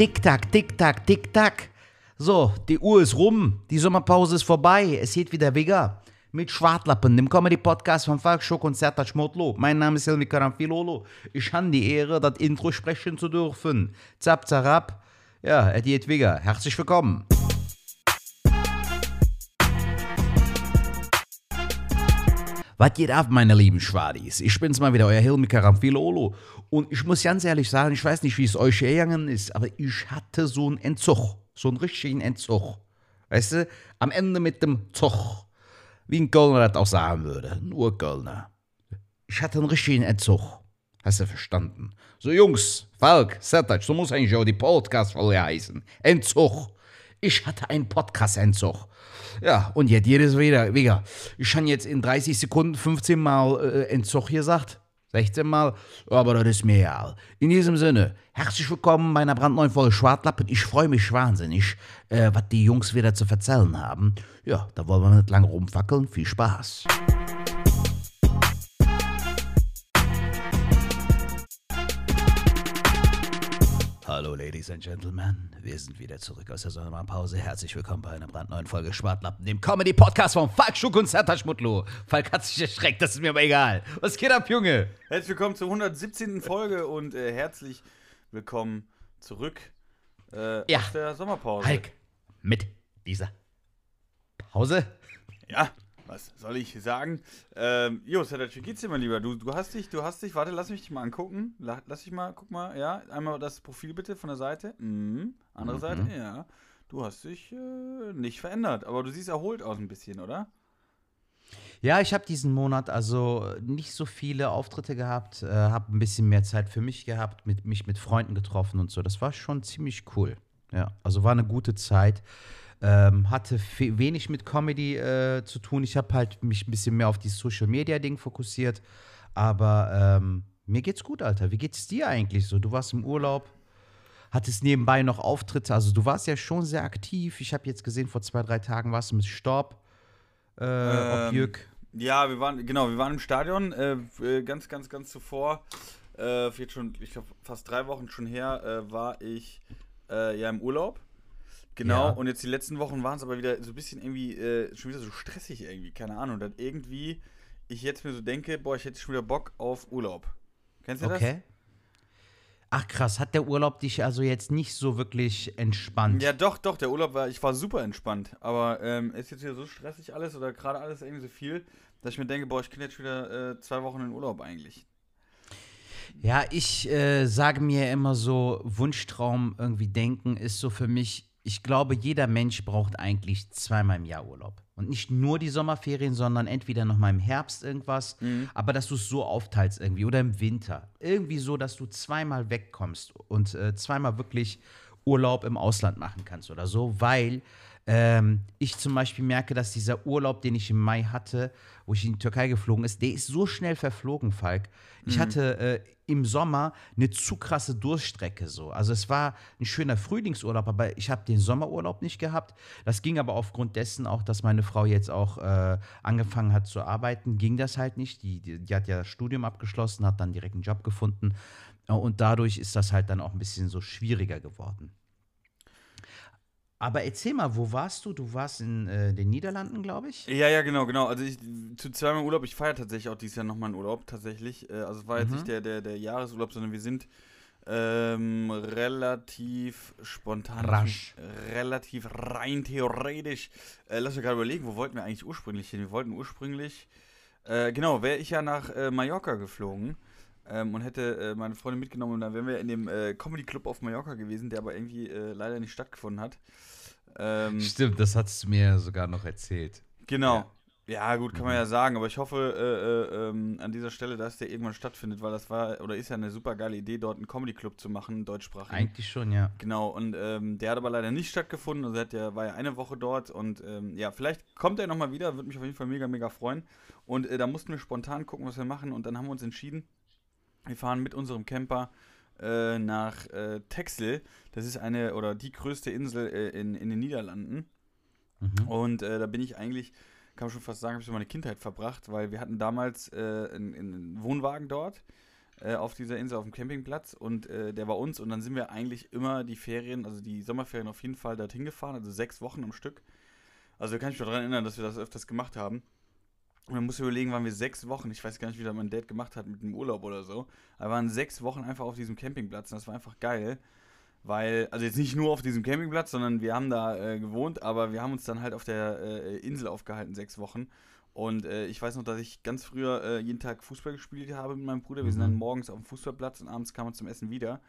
Tick-Tack, Tick-Tack, Tick-Tack. So, die Uhr ist rum, die Sommerpause ist vorbei, es geht wieder Wigger. Mit Schwartlappen, dem Comedy-Podcast von Falk und Serta Schmutlo. Mein Name ist Hilmi Karamfilolo. Ich habe die Ehre, das Intro sprechen zu dürfen. Zap, zarab. Ja, es geht Wigger. Herzlich willkommen. Was geht ab, meine lieben Schwadis? Ich bin's mal wieder, euer Hilmi Karamfilolo. Und ich muss ganz ehrlich sagen, ich weiß nicht, wie es euch gegangen ist, aber ich hatte so einen Entzug. So einen richtigen Entzug. Weißt du? Am Ende mit dem Zug. Wie ein Kölner das auch sagen würde. Ein Urkölner. Ich hatte einen richtigen Entzug. Hast du verstanden? So, Jungs, Falk, Sertac, so muss eigentlich auch die Podcast-Folge heißen. Entzug. Ich hatte einen Podcast-Entzug. Ja, und jetzt jedes wieder, wieder. Ich habe jetzt in 30 Sekunden 15 Mal äh, Entzug gesagt. 16 Mal, aber das ist mir egal. In diesem Sinne, herzlich willkommen bei einer brandneuen Folge Schwartlappen. Ich freue mich wahnsinnig, äh, was die Jungs wieder zu erzählen haben. Ja, da wollen wir nicht lange rumfackeln. Viel Spaß. Hallo Ladies and Gentlemen, wir sind wieder zurück aus der Sommerpause. Herzlich willkommen bei einer brandneuen Folge Schwartlappen, dem Comedy-Podcast von Falk Schuck und Serta Schmutlo. Falk hat sich erschreckt, das ist mir aber egal. Was geht ab, Junge? Herzlich willkommen zur 117. Folge und äh, herzlich willkommen zurück äh, Ja. aus der Sommerpause. Falk, mit dieser Pause? Ja, was soll ich sagen? Ähm, jo, wie geht's dir, mein Lieber? Du, du hast dich, du hast dich, warte, lass mich dich mal angucken. La, lass dich mal, guck mal, ja, einmal das Profil bitte von der Seite. Mhm. Andere Seite, ja. Du hast dich äh, nicht verändert, aber du siehst erholt aus ein bisschen, oder? Ja, ich habe diesen Monat also nicht so viele Auftritte gehabt, äh, habe ein bisschen mehr Zeit für mich gehabt, mit, mich mit Freunden getroffen und so. Das war schon ziemlich cool. Ja, also war eine gute Zeit. Ähm, hatte wenig mit Comedy äh, zu tun. Ich habe halt mich ein bisschen mehr auf dieses Social Media Ding fokussiert. Aber ähm, mir geht's gut, Alter. Wie geht's dir eigentlich so? Du warst im Urlaub, hattest nebenbei noch Auftritte. Also du warst ja schon sehr aktiv. Ich habe jetzt gesehen, vor zwei, drei Tagen warst du mit Storb. Äh, Ähm, Objück. Ja, wir waren, genau, wir waren im Stadion, äh, äh, ganz, ganz, ganz zuvor, äh, jetzt schon, ich glaube, fast drei Wochen schon her, äh, war ich äh, ja im Urlaub. Genau, Ja. und jetzt die letzten Wochen waren es aber wieder so ein bisschen irgendwie, äh, schon wieder so stressig irgendwie, keine Ahnung, dass irgendwie ich jetzt mir so denke, boah, ich hätte schon wieder Bock auf Urlaub. Kennst du das? Okay. Ach krass, hat der Urlaub dich also jetzt nicht so wirklich entspannt? Ja, doch, doch, der Urlaub war, ich war super entspannt. Aber ähm, ist jetzt wieder so stressig alles oder gerade alles irgendwie so viel, dass ich mir denke, boah, ich könnte jetzt wieder äh, zwei Wochen in Urlaub eigentlich. Ja, ich äh, sage mir immer so, Wunschtraum irgendwie denken ist so für mich, ich glaube, jeder Mensch braucht eigentlich zweimal im Jahr Urlaub. Und nicht nur die Sommerferien, sondern entweder noch mal im Herbst irgendwas, aber dass du es so aufteilst irgendwie oder im Winter. Irgendwie so, dass du zweimal wegkommst und äh, zweimal wirklich Urlaub im Ausland machen kannst oder so, weil ähm, ich zum Beispiel merke, dass dieser Urlaub, den ich im Mai hatte, wo ich in die Türkei geflogen ist, der ist so schnell verflogen, Falk. Ich hatte äh, im Sommer eine zu krasse Durchstrecke so. Also es war ein schöner Frühlingsurlaub, aber ich habe den Sommerurlaub nicht gehabt. Das ging aber aufgrund dessen auch, dass meine Frau jetzt auch äh, angefangen hat zu arbeiten, ging das halt nicht. Die, die, die hat ja das Studium abgeschlossen, hat dann direkt einen Job gefunden. Äh, Und dadurch ist das halt dann auch ein bisschen so schwieriger geworden. Aber erzähl mal, wo warst du? Du warst in äh, den Niederlanden, glaube ich. Ja, ja, genau, genau. Also ich zu zweimal Urlaub, ich feiere tatsächlich auch dieses Jahr nochmal einen Urlaub, tatsächlich. Äh, Also es war jetzt nicht der, der, der Jahresurlaub, sondern wir sind ähm, relativ spontan, Rasch. relativ rein theoretisch. Äh, lass mich gerade überlegen, wo wollten wir eigentlich ursprünglich hin? Wir wollten ursprünglich, äh, genau, wäre ich ja nach äh, Mallorca geflogen. Ähm, und hätte äh, meine Freundin mitgenommen und dann wären wir in dem äh, Comedy Club auf Mallorca gewesen, der aber irgendwie äh, leider nicht stattgefunden hat. Ähm, Stimmt, das hast du mir sogar noch erzählt. Genau. Ja, gut, kann man ja sagen, aber ich hoffe äh, äh, ähm, an dieser Stelle, dass der irgendwann stattfindet, weil das war oder ist ja eine super geile Idee, dort einen Comedy Club zu machen, einen deutschsprachigen. Eigentlich schon, ja. Genau, und ähm, der hat aber leider nicht stattgefunden, also er hat ja, war ja eine Woche dort und ähm, ja, vielleicht kommt er nochmal wieder, würde mich auf jeden Fall mega, mega freuen. Und äh, da mussten wir spontan gucken, was wir machen und dann haben wir uns entschieden, wir fahren mit unserem Camper äh, nach äh, Texel. Das ist eine oder die größte Insel äh, in, in den Niederlanden. Mhm. Und äh, da bin ich eigentlich, kann man schon fast sagen, habe ich so meine Kindheit verbracht, weil wir hatten damals äh, einen, einen Wohnwagen dort. äh, auf dieser Insel auf dem Campingplatz und äh, der war uns und dann sind wir eigentlich immer die Ferien, also die Sommerferien auf jeden Fall dorthin gefahren, also sechs Wochen am Stück. Also kann ich mich daran erinnern, dass wir das öfters gemacht haben. Und man muss überlegen, waren wir sechs Wochen, ich weiß gar nicht, wie das mein Dad gemacht hat mit dem Urlaub oder so, aber waren sechs Wochen einfach auf diesem Campingplatz und das war einfach geil. Weil, also jetzt nicht nur auf diesem Campingplatz, sondern wir haben da äh, gewohnt, aber wir haben uns dann halt auf der äh, Insel aufgehalten, sechs Wochen. Und äh, ich weiß noch, dass ich ganz früher äh, jeden Tag Fußball gespielt habe mit meinem Bruder. Wir sind dann Mhm. morgens auf dem Fußballplatz und abends kam man zum Essen wieder.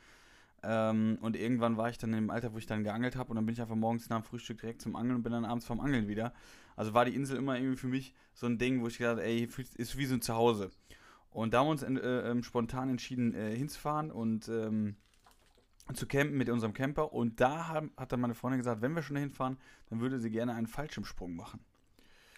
Ähm, und irgendwann war ich dann im Alter, wo ich dann geangelt habe und dann bin ich einfach morgens nach dem Frühstück direkt zum Angeln und bin dann abends vom Angeln wieder. Also war die Insel immer irgendwie für mich so ein Ding, wo ich gedacht habe, ey, ist wie so ein Zuhause. Und da haben wir uns äh, ähm, spontan entschieden, äh, hinzufahren und ähm, zu campen mit unserem Camper. Und da haben, hat dann meine Freundin gesagt, wenn wir schon dahin fahren, dann würde sie gerne einen Fallschirmsprung machen.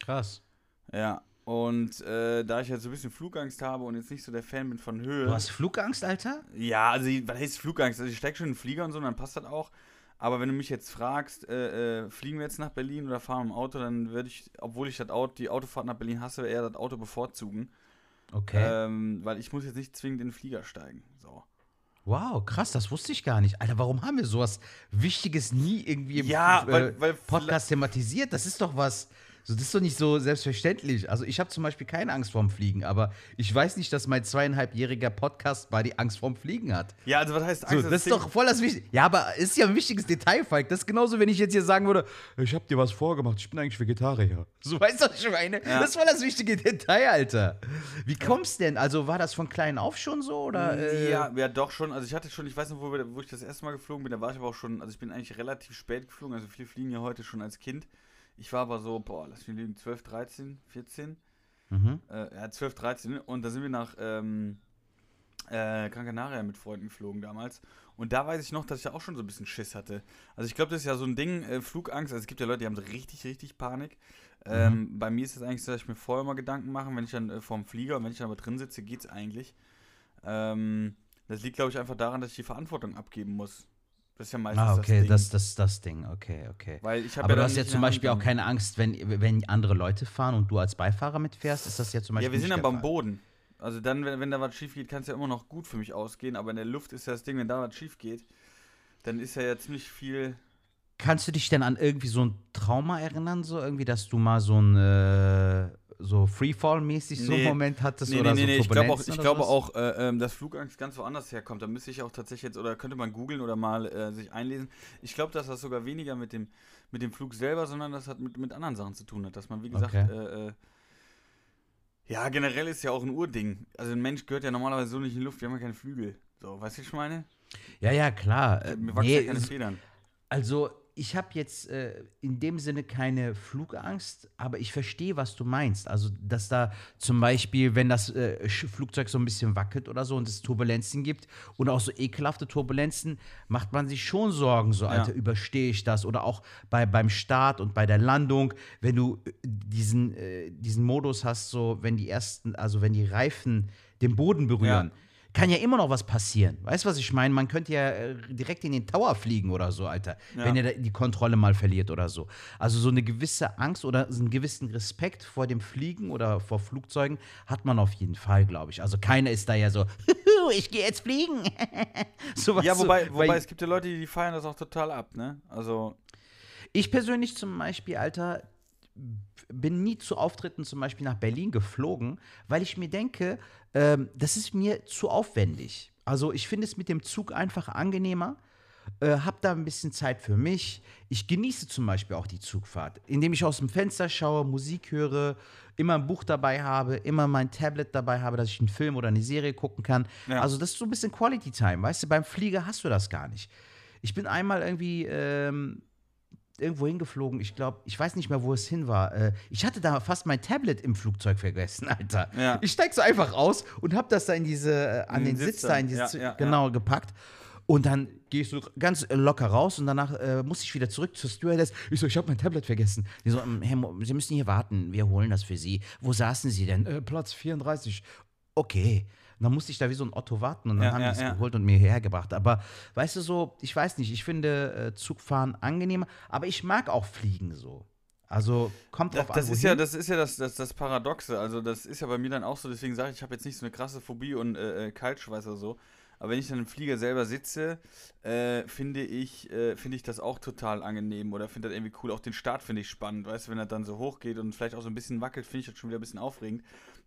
Krass. Ja, und äh, da ich jetzt so ein bisschen Flugangst habe und jetzt nicht so der Fan bin von Höhe. Du hast Flugangst, Alter? Ja, also was heißt Flugangst? Also ich steige schon in den Flieger und so, dann passt das auch. Aber wenn du mich jetzt fragst, äh, äh, fliegen wir jetzt nach Berlin oder fahren wir im Auto, dann würde ich, obwohl ich das Auto, die Autofahrt nach Berlin hasse, eher das Auto bevorzugen. Okay. Ähm, weil ich muss jetzt nicht zwingend in den Flieger steigen. So. Wow, krass, das wusste ich gar nicht. Alter, warum haben wir sowas Wichtiges nie irgendwie im Ja, äh, weil- weil- Podcast thematisiert? Das ist doch was. So, das ist doch nicht so selbstverständlich. Also ich habe zum Beispiel keine Angst vorm Fliegen, aber ich weiß nicht, dass mein zweieinhalbjähriger Podcast bei die Angst vorm Fliegen hat. Ja, also was heißt So, Angst? das ist doch voll das Wichtige. Ja, aber ist ja ein wichtiges Detail, Falk. Das ist genauso, wenn ich jetzt hier sagen würde, ich habe dir was vorgemacht, ich bin eigentlich Vegetarier. So, weißt du, was ich meine? Ja. Das war das wichtige Detail, Alter. Wie kommst denn? Also war das von klein auf schon so? Oder, äh, ja, ja, doch schon. Also ich hatte schon, ich weiß noch, wo, wo ich das erste Mal geflogen bin, da war ich aber auch schon, also ich bin eigentlich relativ spät geflogen, also viele fliegen ja heute schon als Kind. Ich war aber so, boah, lass mich lügen, 12, 13, 14. Mhm. Äh, ja, 12, 13. Und da sind wir nach ähm, äh, Gran Canaria mit Freunden geflogen damals. Und da weiß ich noch, dass ich da auch schon so ein bisschen Schiss hatte. Also ich glaube, das ist ja so ein Ding, äh, Flugangst. Also es gibt ja Leute, die haben so richtig, richtig Panik. Ähm, bei mir ist es eigentlich so, dass ich mir vorher mal Gedanken mache, wenn ich dann äh, vorm Flieger und wenn ich dann aber drin sitze, geht's eigentlich. Ähm, das liegt, glaube ich, einfach daran, dass ich die Verantwortung abgeben muss. Das ist ja meistens Ah, das okay, Ding. das, das, das Ding, okay, okay. Weil ich Aber ja du hast nicht ja zum Beispiel auch keine Angst, wenn, wenn andere Leute fahren und du als Beifahrer mitfährst, ist das ja zum Beispiel Ja, wir sind nicht beim Fall. Boden. Also dann, wenn, wenn da was schief geht, kann es ja immer noch gut für mich ausgehen, aber in der Luft ist ja das Ding, wenn da was schief geht, dann ist ja, ja ziemlich viel. Kannst du dich denn an irgendwie so ein Trauma erinnern, so irgendwie, dass du mal so ein äh, so Freefall-mäßig so einen Nee. Moment hattest Nee, oder nee, nee, so nee, ich glaube auch, ich glaube auch äh, ähm, dass Flugangst ganz woanders herkommt. Da müsste ich auch tatsächlich jetzt, oder könnte man googeln oder mal äh, sich einlesen. Ich glaube, dass das sogar weniger mit dem, mit dem Flug selber, sondern das hat mit, mit anderen Sachen zu tun hat. Dass man, wie gesagt, Okay. äh, äh, ja, generell ist ja auch ein Urding. Also ein Mensch gehört ja normalerweise so nicht in die Luft, wir haben ja keine Flügel. So, weißt du, was ich meine? Ja, ja, klar. Äh, Mir wachsen nee, ja keine Federn. Also, ich habe jetzt äh, in dem Sinne keine Flugangst, aber ich verstehe, was du meinst. Also, dass da zum Beispiel, wenn das äh, Flugzeug so ein bisschen wackelt oder so und es Turbulenzen gibt und auch so ekelhafte Turbulenzen, macht man sich schon Sorgen, so, Alter, überstehe ich das? Oder auch bei, beim Start und bei der Landung, wenn du äh, diesen, äh, diesen Modus hast, so, wenn die ersten, also wenn die Reifen den Boden berühren. Kann ja immer noch was passieren. Weißt du, was ich meine? Man könnte ja äh, direkt in den Tower fliegen oder so, Alter. Ja. Wenn er die Kontrolle mal verliert oder so. Also so eine gewisse Angst oder so einen gewissen Respekt vor dem Fliegen oder vor Flugzeugen hat man auf jeden Fall, glaube ich. Also keiner ist da ja so, ich gehe jetzt fliegen. so was Ja, so, wobei, wobei weil es gibt ja Leute, die feiern das auch total ab, ne? Also, ich persönlich zum Beispiel, Alter, bin nie zu Auftritten zum Beispiel nach Berlin geflogen, weil ich mir denke, ähm, das ist mir zu aufwendig. Also ich finde es mit dem Zug einfach angenehmer. Äh, hab da ein bisschen Zeit für mich. Ich genieße zum Beispiel auch die Zugfahrt, indem ich aus dem Fenster schaue, Musik höre, immer ein Buch dabei habe, immer mein Tablet dabei habe, dass ich einen Film oder eine Serie gucken kann. Ja. Also das ist so ein bisschen Quality Time, weißt du, beim Flieger hast du das gar nicht. Ich bin einmal irgendwie ähm, irgendwo hingeflogen. Ich glaube, ich weiß nicht mehr, wo es hin war. Äh, ich hatte da fast mein Tablet im Flugzeug vergessen, Alter. Ja. Ich steig so einfach aus und hab das da in diese, äh, an In den den Sitz Sitz da, in dieses, Ja, ja, genau, gepackt. Und dann gehst du ganz locker raus und danach äh, muss ich wieder zurück zur Stewardess. Ich so, ich habe mein Tablet vergessen. Die so, ähm, Herr, Sie müssen hier warten, wir holen das für Sie. Wo saßen Sie denn? Äh, Platz 34. Okay. Dann musste ich da wie so ein Otto warten und dann Ja, haben ja, die es ja. geholt und mir hierher gebracht. Aber weißt du so, ich weiß nicht, ich finde äh, Zugfahren angenehmer, aber ich mag auch Fliegen so. Also kommt Das, drauf das an, ist ja, das ist ja das, das, das Paradoxe. Also, das ist ja bei mir dann auch so, deswegen sage ich, ich habe jetzt nicht so eine krasse Phobie und äh, äh, Kaltschweiß oder so. Aber wenn ich dann im Flieger selber sitze, äh, finde ich, äh, finde ich das auch total angenehm oder finde das irgendwie cool. Auch den Start finde ich spannend, weißt du, wenn er dann so hoch geht und vielleicht auch so ein bisschen wackelt, finde ich das schon wieder ein bisschen aufregend.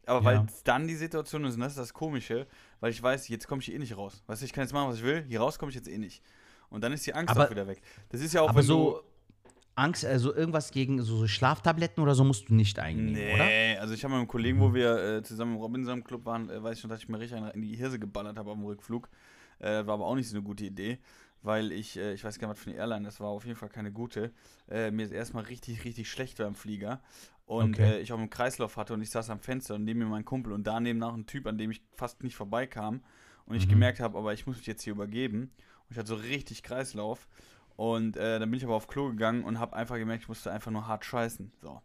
Aber Ja. weil dann die Situation ist, und das ist das Komische, weil ich weiß, jetzt komme ich hier eh nicht raus. Weißt du, ich kann jetzt machen, was ich will, hier raus komme ich jetzt eh nicht. Und dann ist die Angst Aber- auch wieder weg. Das ist ja auch, Aber so Angst, also irgendwas gegen so, so Schlaftabletten oder so musst du nicht einnehmen, oder? Mhm. Nee, also ich habe mit einem Kollegen, wo wir äh, zusammen im Robinson Club waren, äh, weiß ich schon, dass ich mir richtig in die Hirse geballert habe auf dem Rückflug. Äh, war aber auch nicht so eine gute Idee, weil ich, äh, ich weiß gar nicht, was für eine Airline das war, auf jeden Fall keine gute. Äh, mir ist erstmal richtig, richtig schlecht war im Flieger. Und Okay. äh, ich auch einen Kreislauf hatte und ich saß am Fenster und neben mir mein Kumpel und daneben noch ein Typ, an dem ich fast nicht vorbeikam. Und ich Mhm. gemerkt habe, aber ich muss mich jetzt hier übergeben. Und ich hatte so richtig Kreislauf. Und äh, dann bin ich aber auf Klo gegangen und habe einfach gemerkt, ich musste einfach nur hart scheißen. So.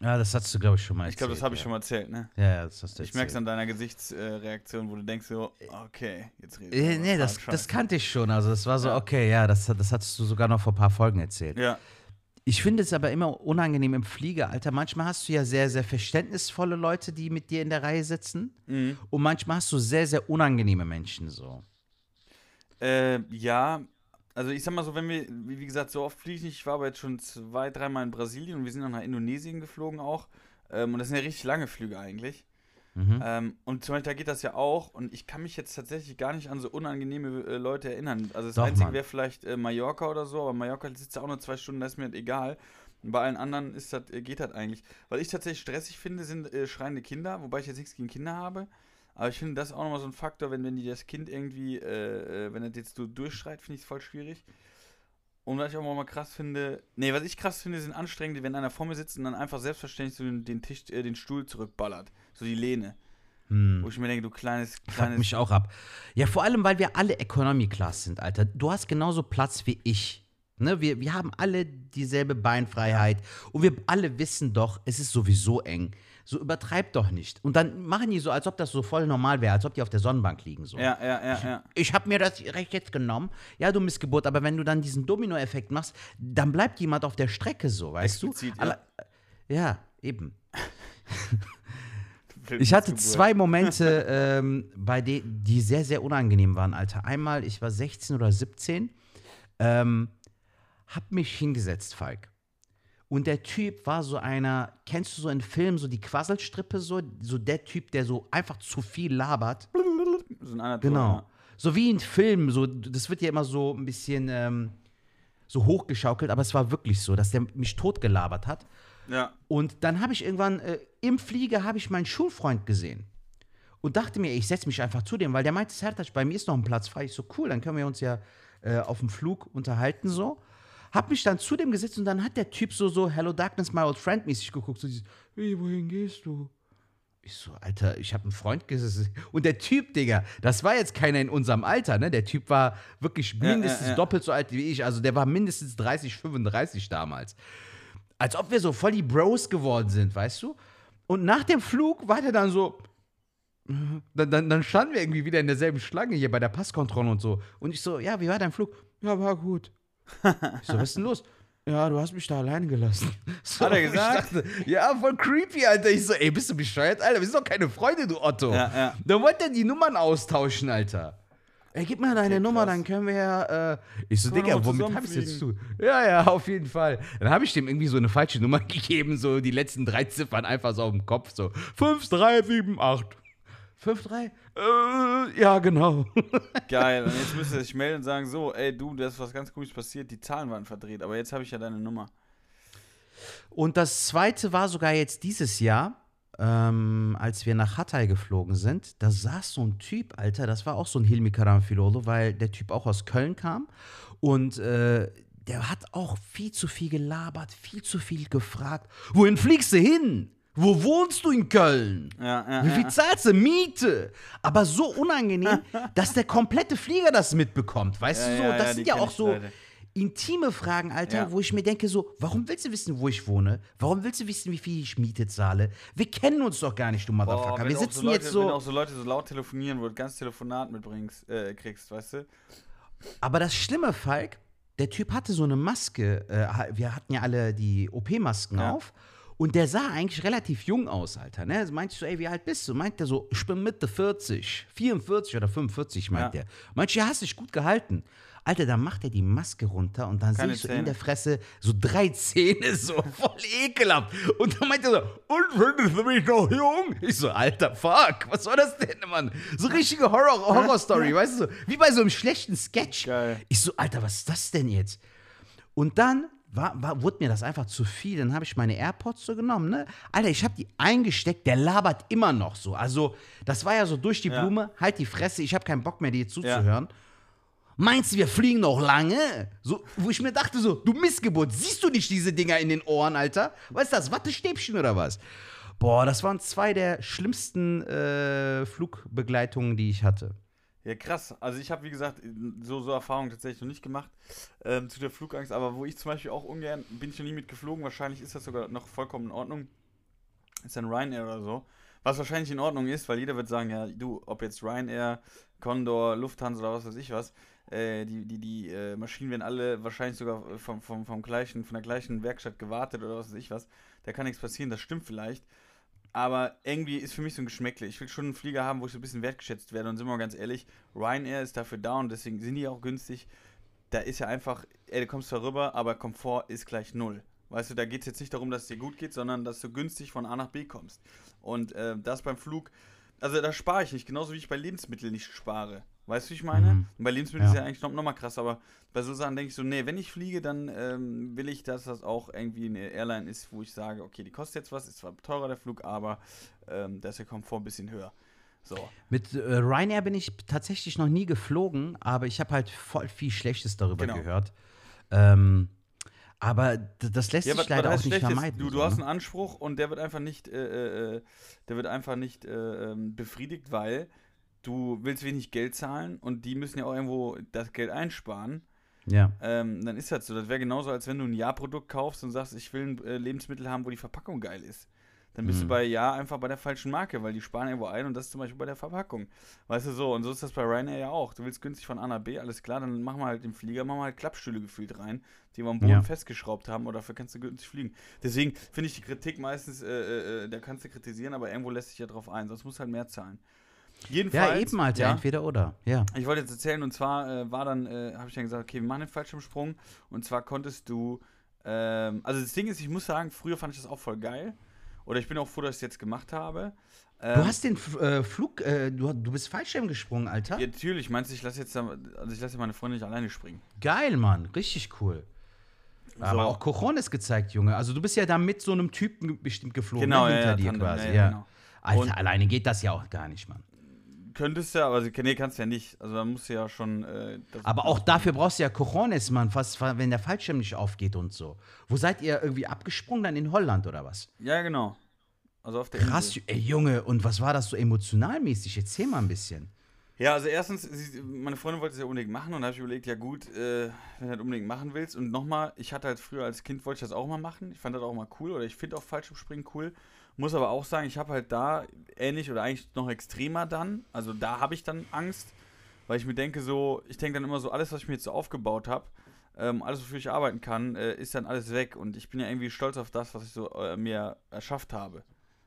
Ja, das hast du, glaube ich, schon mal Ich glaube, das erzählt, habe ich ja. schon mal erzählt, ne? Ja, ja, das hast du Ich merke es erzählt. an deiner Gesichtsreaktion, wo du denkst so, okay, jetzt redest Äh, du nee, aber das, das kannte ich schon. Also, das war so, okay, ja, das, das hattest du sogar noch vor ein paar Folgen erzählt. Ja, Ich finde es aber immer unangenehm im Flieger, Alter. Manchmal hast du ja sehr, sehr verständnisvolle Leute, die mit dir in der Reihe sitzen. mhm. Und manchmal hast du sehr, sehr unangenehme Menschen so. äh, ja, also ich sag mal so, wenn wir, wie, gesagt, so oft fliege ich nicht, ich war aber jetzt schon zwei, dreimal in Brasilien und wir sind auch nach Indonesien geflogen auch. Ähm, und das sind ja richtig lange Flüge eigentlich. Mhm. Ähm, und zum Beispiel, da geht das ja auch. Und ich kann mich jetzt tatsächlich gar nicht an so unangenehme äh, Leute erinnern. Also das Doch, Einzige wäre vielleicht äh, Mallorca oder so, aber Mallorca sitzt ja auch nur zwei Stunden, da ist mir das egal. Und bei allen anderen ist das, äh, geht das eigentlich. Was ich tatsächlich stressig finde, sind äh, schreiende Kinder, wobei ich jetzt nichts gegen Kinder habe. Aber ich finde das auch nochmal so ein Faktor, wenn, wenn die das Kind irgendwie, äh, äh, wenn das jetzt so durchschreit, finde ich es voll schwierig. Und was ich auch mal krass finde, nee, was ich krass finde, sind Anstrengende, wenn einer vor mir sitzt und dann einfach selbstverständlich so den, den Tisch, äh, den Stuhl zurückballert. So die Lehne. Hm. Wo ich mir denke, du kleines, kleines. mich auch ab. Ja, vor allem, weil wir alle Economy Class sind, Alter. Du hast genauso Platz wie ich. Ne? Wir, wir haben alle dieselbe Beinfreiheit. Und wir alle wissen doch, es ist sowieso eng. So übertreib doch nicht. Und dann machen die so, als ob das so voll normal wäre, als ob die auf der Sonnenbank liegen. So. Ja, ja, ja, ja. Ich habe mir das Recht jetzt genommen. Ja, du Missgeburt, aber wenn du dann diesen Domino-Effekt machst, dann bleibt jemand auf der Strecke so, weißt Explizit, du? ja. Alle- ja, eben. Ich hatte zwei Momente, ähm, bei denen, die sehr, sehr unangenehm waren, Alter. Einmal, ich war 16 oder 17, ähm, hab mich hingesetzt, Falk. Und der Typ war so einer, kennst du so in Filmen so die Quasselstrippe, so, so der Typ, der so einfach zu viel labert? So Genau. So wie in Filmen, so, das wird ja immer so ein bisschen ähm, so hochgeschaukelt, aber es war wirklich so, dass der mich totgelabert hat. Ja. ja. Und dann habe ich irgendwann äh, im Flieger habe ich meinen Schulfreund gesehen und dachte mir, ich setze mich einfach zu dem, weil der meinte, Sertac, bei mir ist noch ein Platz frei. Ich so, cool, dann können wir uns ja äh, auf dem Flug unterhalten so. Hab mich dann zu dem gesetzt und dann hat der Typ so, so Hello Darkness, my old friend mäßig geguckt, so dieses, hey, wohin gehst du? Ich so, Alter, ich habe einen Freund gesehen. Und der Typ, Digga, das war jetzt keiner in unserem Alter, ne? Der Typ war wirklich ja, mindestens ja. doppelt so alt wie ich. Also der war mindestens 30, 35 damals. Als ob wir so voll die Bros geworden sind, weißt du? Und nach dem Flug war der dann so. Dann, dann, dann standen wir irgendwie wieder in derselben Schlange hier bei der Passkontrolle und so. Und ich so, ja, wie war dein Flug? Ja, war gut. Ich so, was ist denn los? Ja, du hast mich da alleine gelassen. So, Hat er ich gesagt? dachte, ja, voll creepy, Alter. Ich so, ey, bist du bescheuert, Alter? Wir sind doch keine Freunde, du Otto. Ja, ja. Dann wollte er die Nummern austauschen, Alter. Ey, gib mir deine Okay, Nummer, dann können wir ja. Äh ich so, Digga, womit hab ich's jetzt zu? Ja, ja, auf jeden Fall. Dann habe ich dem irgendwie so eine falsche Nummer gegeben, so die letzten drei Ziffern einfach so auf dem Kopf, so 5378. 53? Äh, ja, genau. Geil. Und jetzt müsste er sich melden und sagen: So, ey, du, da ist was ganz Cooles passiert, die Zahlen waren verdreht, aber jetzt habe ich ja deine Nummer. Und das zweite war sogar jetzt dieses Jahr, ähm, als wir nach Hatay geflogen sind. Da saß so ein Typ, Alter, das war auch so ein Hilmi Karamfilolo, weil der Typ auch aus Köln kam. Und äh, der hat auch viel zu viel gelabert, viel zu viel gefragt. Wohin fliegst du hin? Wo wohnst du in Köln? Ja, ja. Wie viel ja. zahlst du Miete? Aber so unangenehm, dass der komplette Flieger das mitbekommt. Weißt du so? das sind ja auch so leider. intime Fragen, Alter, wo ich mir denke so, warum willst du wissen, wo ich wohne? Warum willst du wissen, wie viel ich Miete zahle? Wir kennen uns doch gar nicht, du Boah, Motherfucker. wenn Wir sitzen so Leute, jetzt Wenn so, auch so Leute so laut telefonieren, wo du ganz Telefonat mitbringst, äh, kriegst, weißt du? aber das Schlimme, Falk, der Typ hatte so eine Maske. Äh, wir hatten ja alle die OP-Masken auf. Und der sah eigentlich relativ jung aus, Alter. Ne? Meinte ich so, ey, wie alt bist du? Meint der so, ich bin Mitte 40, 44 oder 45, meint Ja. der. Meint ich, ja, hast dich gut gehalten. Alter, dann macht er die Maske runter und dann sehe ich so in der Fresse so drei Zähne, so voll ekelhaft. Und dann meint er so, und findest du mich noch jung? Ich so, Alter, fuck, was war das denn, Mann? So richtige Horror- Horror-Story, weißt du, so, wie bei so einem schlechten Sketch. Geil. Ich so, Alter, was ist das denn jetzt? Und dann war, war, wurde mir das einfach zu viel. Dann habe ich meine AirPods so genommen, ne? Alter, ich habe die eingesteckt, der labert immer noch so. Also, das war ja so durch die Ja. Blume, halt die Fresse, ich habe keinen Bock mehr, dir zuzuhören. Meinst du, wir fliegen noch lange? So, wo ich mir dachte so, du Missgeburt, siehst du nicht diese Dinger in den Ohren, Alter? Was ist das, Wattestäbchen oder was? Boah, das waren zwei der schlimmsten äh, Flugbegleitungen, die ich hatte. Ja, krass. Also ich habe, wie gesagt, so, so Erfahrungen tatsächlich noch nicht gemacht ähm, zu der Flugangst, aber wo ich zum Beispiel auch ungern, bin ich noch nie mit geflogen, wahrscheinlich ist das sogar noch vollkommen in Ordnung, ist dann Ryanair oder so. Was wahrscheinlich in Ordnung ist, weil jeder wird sagen, ja, du, ob jetzt Ryanair, Condor, Lufthansa oder was weiß ich was, äh, die, die, die äh, Maschinen werden alle wahrscheinlich sogar vom, vom, vom gleichen, von der gleichen Werkstatt gewartet oder was weiß ich was. Da kann nichts passieren, das stimmt vielleicht. Aber irgendwie ist für mich so ein Geschmäckle. Ich will schon einen Flieger haben, wo ich so ein bisschen wertgeschätzt werde. Und sind wir mal ganz ehrlich, Ryanair ist dafür da und deswegen sind die auch günstig. Da ist ja einfach, ey, du kommst zwar rüber, aber Komfort ist gleich null. Weißt du, da geht es jetzt nicht darum, dass es dir gut geht, sondern dass du günstig von A nach B kommst. Und äh, das beim Flug, also da spare ich nicht, genauso wie ich bei Lebensmitteln nicht spare. Weißt du, wie ich meine? Mhm. Bei Lebensmitteln Ja. ist ja eigentlich noch, noch mal krass, aber bei so Sachen denke ich so, nee, wenn ich fliege, dann ähm, will ich, dass das auch irgendwie eine Airline ist, wo ich sage, okay, die kostet jetzt was, ist zwar teurer der Flug, aber ähm, da ist der Komfort ein bisschen höher. So. Mit äh, Ryanair bin ich tatsächlich noch nie geflogen, aber ich habe halt voll viel Schlechtes darüber Genau. gehört. Ähm, aber das lässt sich was- leider auch nicht vermeiden. Du, du so, hast ne? einen Anspruch und der wird einfach nicht, äh, äh, der wird einfach nicht äh, ähm, befriedigt, weil du willst wenig Geld zahlen und die müssen ja auch irgendwo das Geld einsparen. Ja. Ähm, dann ist das so. Das wäre genauso, als wenn du ein Jahrprodukt kaufst und sagst, ich will ein äh, Lebensmittel haben, wo die Verpackung geil ist. Dann bist du Mhm. bei Ja einfach bei der falschen Marke, weil die sparen irgendwo ein und das ist zum Beispiel bei der Verpackung. Weißt du so, und so ist das bei Ryanair ja auch. Du willst günstig von A nach B, alles klar, dann machen wir halt den Flieger, machen wir halt Klappstühle gefühlt rein, die wir am Boden Ja. festgeschraubt haben und dafür kannst du günstig fliegen. Deswegen finde ich die Kritik meistens, äh, äh, äh, da kannst du kritisieren, aber irgendwo lässt sich ja drauf ein, sonst musst du halt mehr zahlen. Jedenfalls. ja, eben, Alter, ja, entweder oder. Ja. ich wollte jetzt erzählen, und zwar äh, war dann, äh, habe ich dann gesagt, okay, wir machen den Fallschirmsprung. Und zwar konntest du, ähm, also das Ding ist, ich muss sagen, früher fand ich das auch voll geil. Oder ich bin auch froh, dass ich es jetzt gemacht habe. Ähm, Du hast den äh, Flug, äh, du, du bist Fallschirm gesprungen, Alter. ja, natürlich, meinst du, ich lasse jetzt, also ich lasse meine Freundin nicht alleine springen. Geil, Mann, richtig cool. Aber So. auch Cojones gezeigt, Junge. Also du bist ja da mit so einem Typen bestimmt geflogen, Genau, ne, hinter ja, dir Tandem, quasi. Ja, ja, genau. Alter, Und- alleine geht das ja auch gar nicht, Mann. Könntest du ja, aber sie- nee, kannst ja nicht. Also da musst du ja schon. Äh, Aber auch dafür brauchst du ja Cojones, Mann, fast, wenn der Fallschirm nicht aufgeht und so. Wo seid ihr irgendwie abgesprungen? Dann in Holland oder was? Ja, genau. Also auf der Krass, Insel. ey Junge, und was war das so emotionalmäßig? Erzähl mal ein bisschen. Ja, also erstens, meine Freundin wollte es ja unbedingt machen und da habe ich überlegt, ja gut, äh, wenn du das unbedingt machen willst. Und nochmal, ich hatte halt früher als Kind, wollte ich das auch mal machen. Ich fand das auch mal cool oder ich finde auch Fallschirmspringen cool. Muss aber auch sagen, ich habe halt da ähnlich oder eigentlich noch extremer dann, also da habe ich dann Angst, weil ich mir denke so, ich denke dann immer so, alles, was ich mir jetzt so aufgebaut habe, ähm, alles, wofür ich arbeiten kann, äh, ist dann alles weg. Und ich bin ja irgendwie stolz auf das, was ich so äh, mir erschafft habe.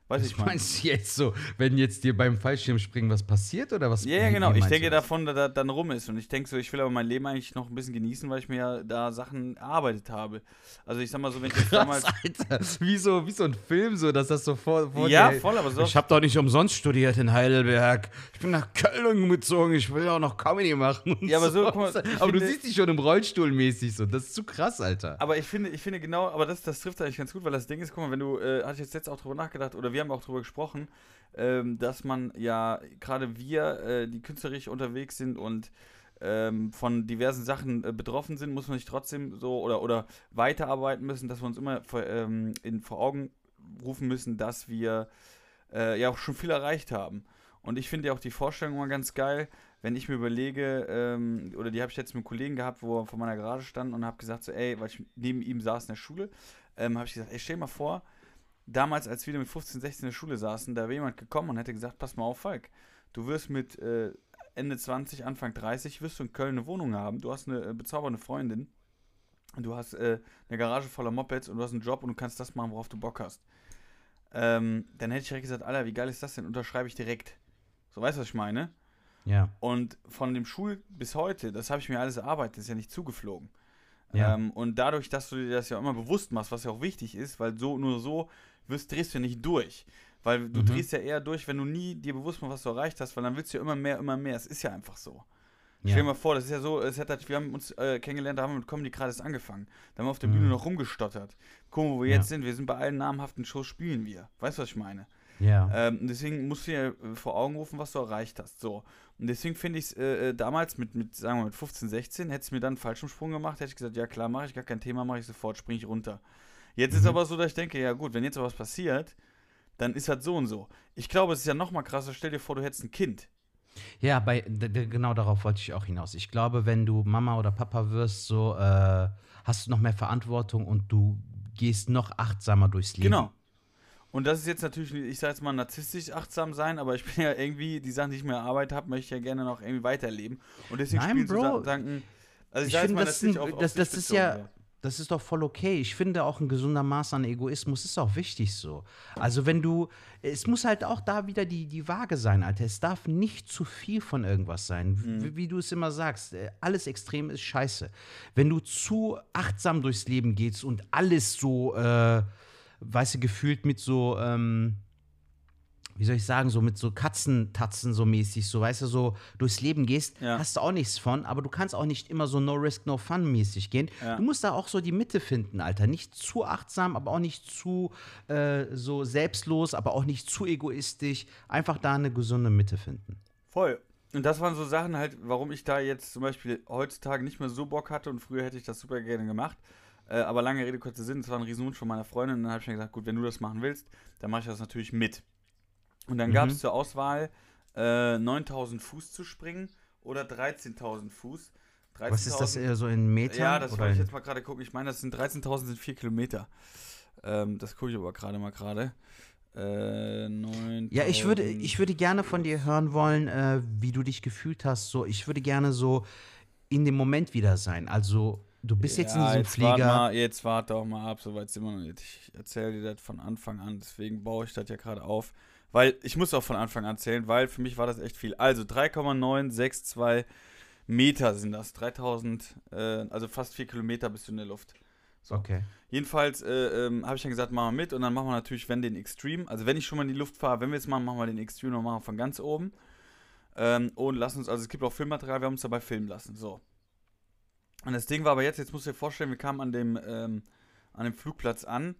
Weißt du, Was ich meine? meinst du jetzt so, wenn jetzt dir beim Fallschirmspringen was passiert oder was? Ja, ja, genau. Ich denke davon, dass das dann rum ist. Und ich denke so, ich will aber mein Leben eigentlich noch ein bisschen genießen, weil ich mir ja da Sachen erarbeitet habe. Also ich sag mal so, wenn ich jetzt damals. Alter. Wie so, wie so ein Film, so, dass das so vor, vor ja, dir- voll, aber so. Ich habe doch nicht umsonst studiert in Heidelberg. Ich bin nach Köln umgezogen. Ich will auch noch Comedy machen. Ja, aber so, guck mal, aber du siehst dich schon im Rollstuhl mäßig so. Das ist zu krass, Alter. Aber ich finde, ich finde genau, aber das, das trifft eigentlich ganz gut, weil das Ding ist, guck mal, wenn du, äh, hatte ich jetzt letztens auch drüber nachgedacht, oder wir haben auch drüber gesprochen, ähm, dass man ja, gerade wir, äh, die künstlerisch unterwegs sind und ähm, von diversen Sachen äh, betroffen sind, muss man sich trotzdem so oder, oder weiterarbeiten müssen, dass wir uns immer vor, ähm, in, vor Augen rufen müssen, dass wir äh, ja auch schon viel erreicht haben. Und ich finde ja auch die Vorstellung immer ganz geil, wenn ich mir überlege, ähm, oder die habe ich jetzt mit einem Kollegen gehabt, wo er vor meiner Garage stand und habe gesagt, so, ey, weil ich neben ihm saß in der Schule, ähm, habe ich gesagt, ey, stell dir mal vor, damals, als wir mit 15, 16 in der Schule saßen, da wäre jemand gekommen und hätte gesagt, pass mal auf, Falk, du wirst mit äh, Ende 20, Anfang 30, wirst du in Köln eine Wohnung haben, du hast eine äh, bezaubernde Freundin du hast äh, eine Garage voller Mopeds und du hast einen Job und du kannst das machen, worauf du Bock hast. Ähm, dann hätte ich direkt gesagt, Alter, wie geil ist das denn? Unterschreibe ich direkt. So, weißt du, was ich meine? Ja. Und von dem Schul bis heute, das habe ich mir alles erarbeitet, ist ja nicht zugeflogen. Ja. Ähm, und dadurch, dass du dir das ja immer bewusst machst, was ja auch wichtig ist, weil so nur so wirst, drehst du ja nicht durch. Weil du Mhm. drehst ja eher durch, wenn du nie dir bewusst machst, was du erreicht hast, weil dann willst du ja immer mehr, immer mehr. Es ist ja einfach so. ja. Stell dir mal vor, das ist ja so, es hat, halt- wir haben uns äh, kennengelernt, da haben wir mit Comedy gerade erst angefangen. Da haben wir auf der Mhm. Bühne noch rumgestottert. Gucken, wo wir Ja. jetzt sind. Wir sind bei allen namhaften Shows, spielen wir. Weißt du, was ich meine? Ja. Ähm, deswegen musst du dir äh, vor Augen rufen, was du erreicht hast. So. Und deswegen finde ich es äh, äh, damals mit, mit, sagen wir mit 15, 16, hätte es mir dann einen falschen Sprung gemacht, hätte ich gesagt, ja klar, mache ich, gar kein Thema, mache ich sofort, springe ich runter. Jetzt ist Mhm. aber so, dass ich denke, ja gut, wenn jetzt was passiert, dann ist das so und so. Ich glaube, es ist ja noch mal krasser, stell dir vor, du hättest ein Kind. Ja, bei, genau darauf wollte ich auch hinaus. Ich glaube, wenn du Mama oder Papa wirst, so äh, hast du noch mehr Verantwortung und du gehst noch achtsamer durchs Leben. Genau. Und das ist jetzt natürlich, ich sage jetzt mal, narzisstisch achtsam sein, aber ich bin ja irgendwie, die Sachen, die ich mir erarbeitet habe, möchte ich ja gerne noch irgendwie weiterleben. Und deswegen Nein, spielen so Bro. Sa- Gedanken. Also ich, Ich finde, das, auf, auf das, das ist ja, das ist doch voll okay. Ich finde auch ein gesunder Maß an Egoismus ist auch wichtig so. Also wenn du, es muss halt auch da wieder die, die Waage sein, Alter. Es darf nicht zu viel von irgendwas sein. Mhm. Wie, wie du es immer sagst, äh, alles extrem ist scheiße. Wenn du zu achtsam durchs Leben gehst und alles so, äh, weißt du, gefühlt mit so, ähm, wie soll ich sagen, so mit so Katzentatzen so mäßig, so weißt du, so durchs Leben gehst, Ja. hast du auch nichts von, aber du kannst auch nicht immer so No Risk, No Fun mäßig gehen. Ja. Du musst da auch so die Mitte finden, Alter. Nicht zu achtsam, aber auch nicht zu äh, so selbstlos, aber auch nicht zu egoistisch. Einfach da eine gesunde Mitte finden. Voll. Und das waren so Sachen halt, warum ich da jetzt zum Beispiel heutzutage nicht mehr so Bock hatte und früher hätte ich das super gerne gemacht. Äh, aber lange Rede, kurzer Sinn, es war ein Riesenwunsch von meiner Freundin und dann habe ich mir gesagt, gut, wenn du das machen willst, dann mache ich das natürlich mit. Und dann Mhm. gab es zur Auswahl äh, 9000 Fuß zu springen oder 13.000 Fuß. Was ist das 13.000 eher so in Metern? Ja, das wollte ich jetzt mal gerade gucken. Ich meine, das sind 13.000 sind 4 Kilometer. Ähm, das gucke ich aber gerade mal gerade. Äh, 9.000. Ja, ich würde, ich würde gerne von dir hören wollen, äh, wie du dich gefühlt hast. So, ich würde gerne so in dem Moment wieder sein. Also, du bist jetzt in diesem jetzt Wart Flieger. mal, jetzt warte doch mal ab, soweit sind wir noch nicht. Ich erzähle dir das von Anfang an, deswegen baue ich das ja gerade auf. Weil ich muss auch von Anfang an erzählen, weil für mich war das echt viel. Also 3,962 Meter sind das. 3000, äh, also fast 4 Kilometer bist du in der Luft. So. Okay. Jedenfalls äh, ähm, habe ich dann gesagt, machen wir mit und dann machen wir natürlich, wenn den Extreme, also wenn ich schon mal in die Luft fahre, wenn wir jetzt machen, machen wir den Extreme und machen wir von ganz oben. Ähm, und lassen uns, also es gibt auch Filmmaterial, wir haben uns dabei filmen lassen. So. Und das Ding war aber jetzt, jetzt musst du dir vorstellen, wir kamen an dem, ähm, an dem Flugplatz an,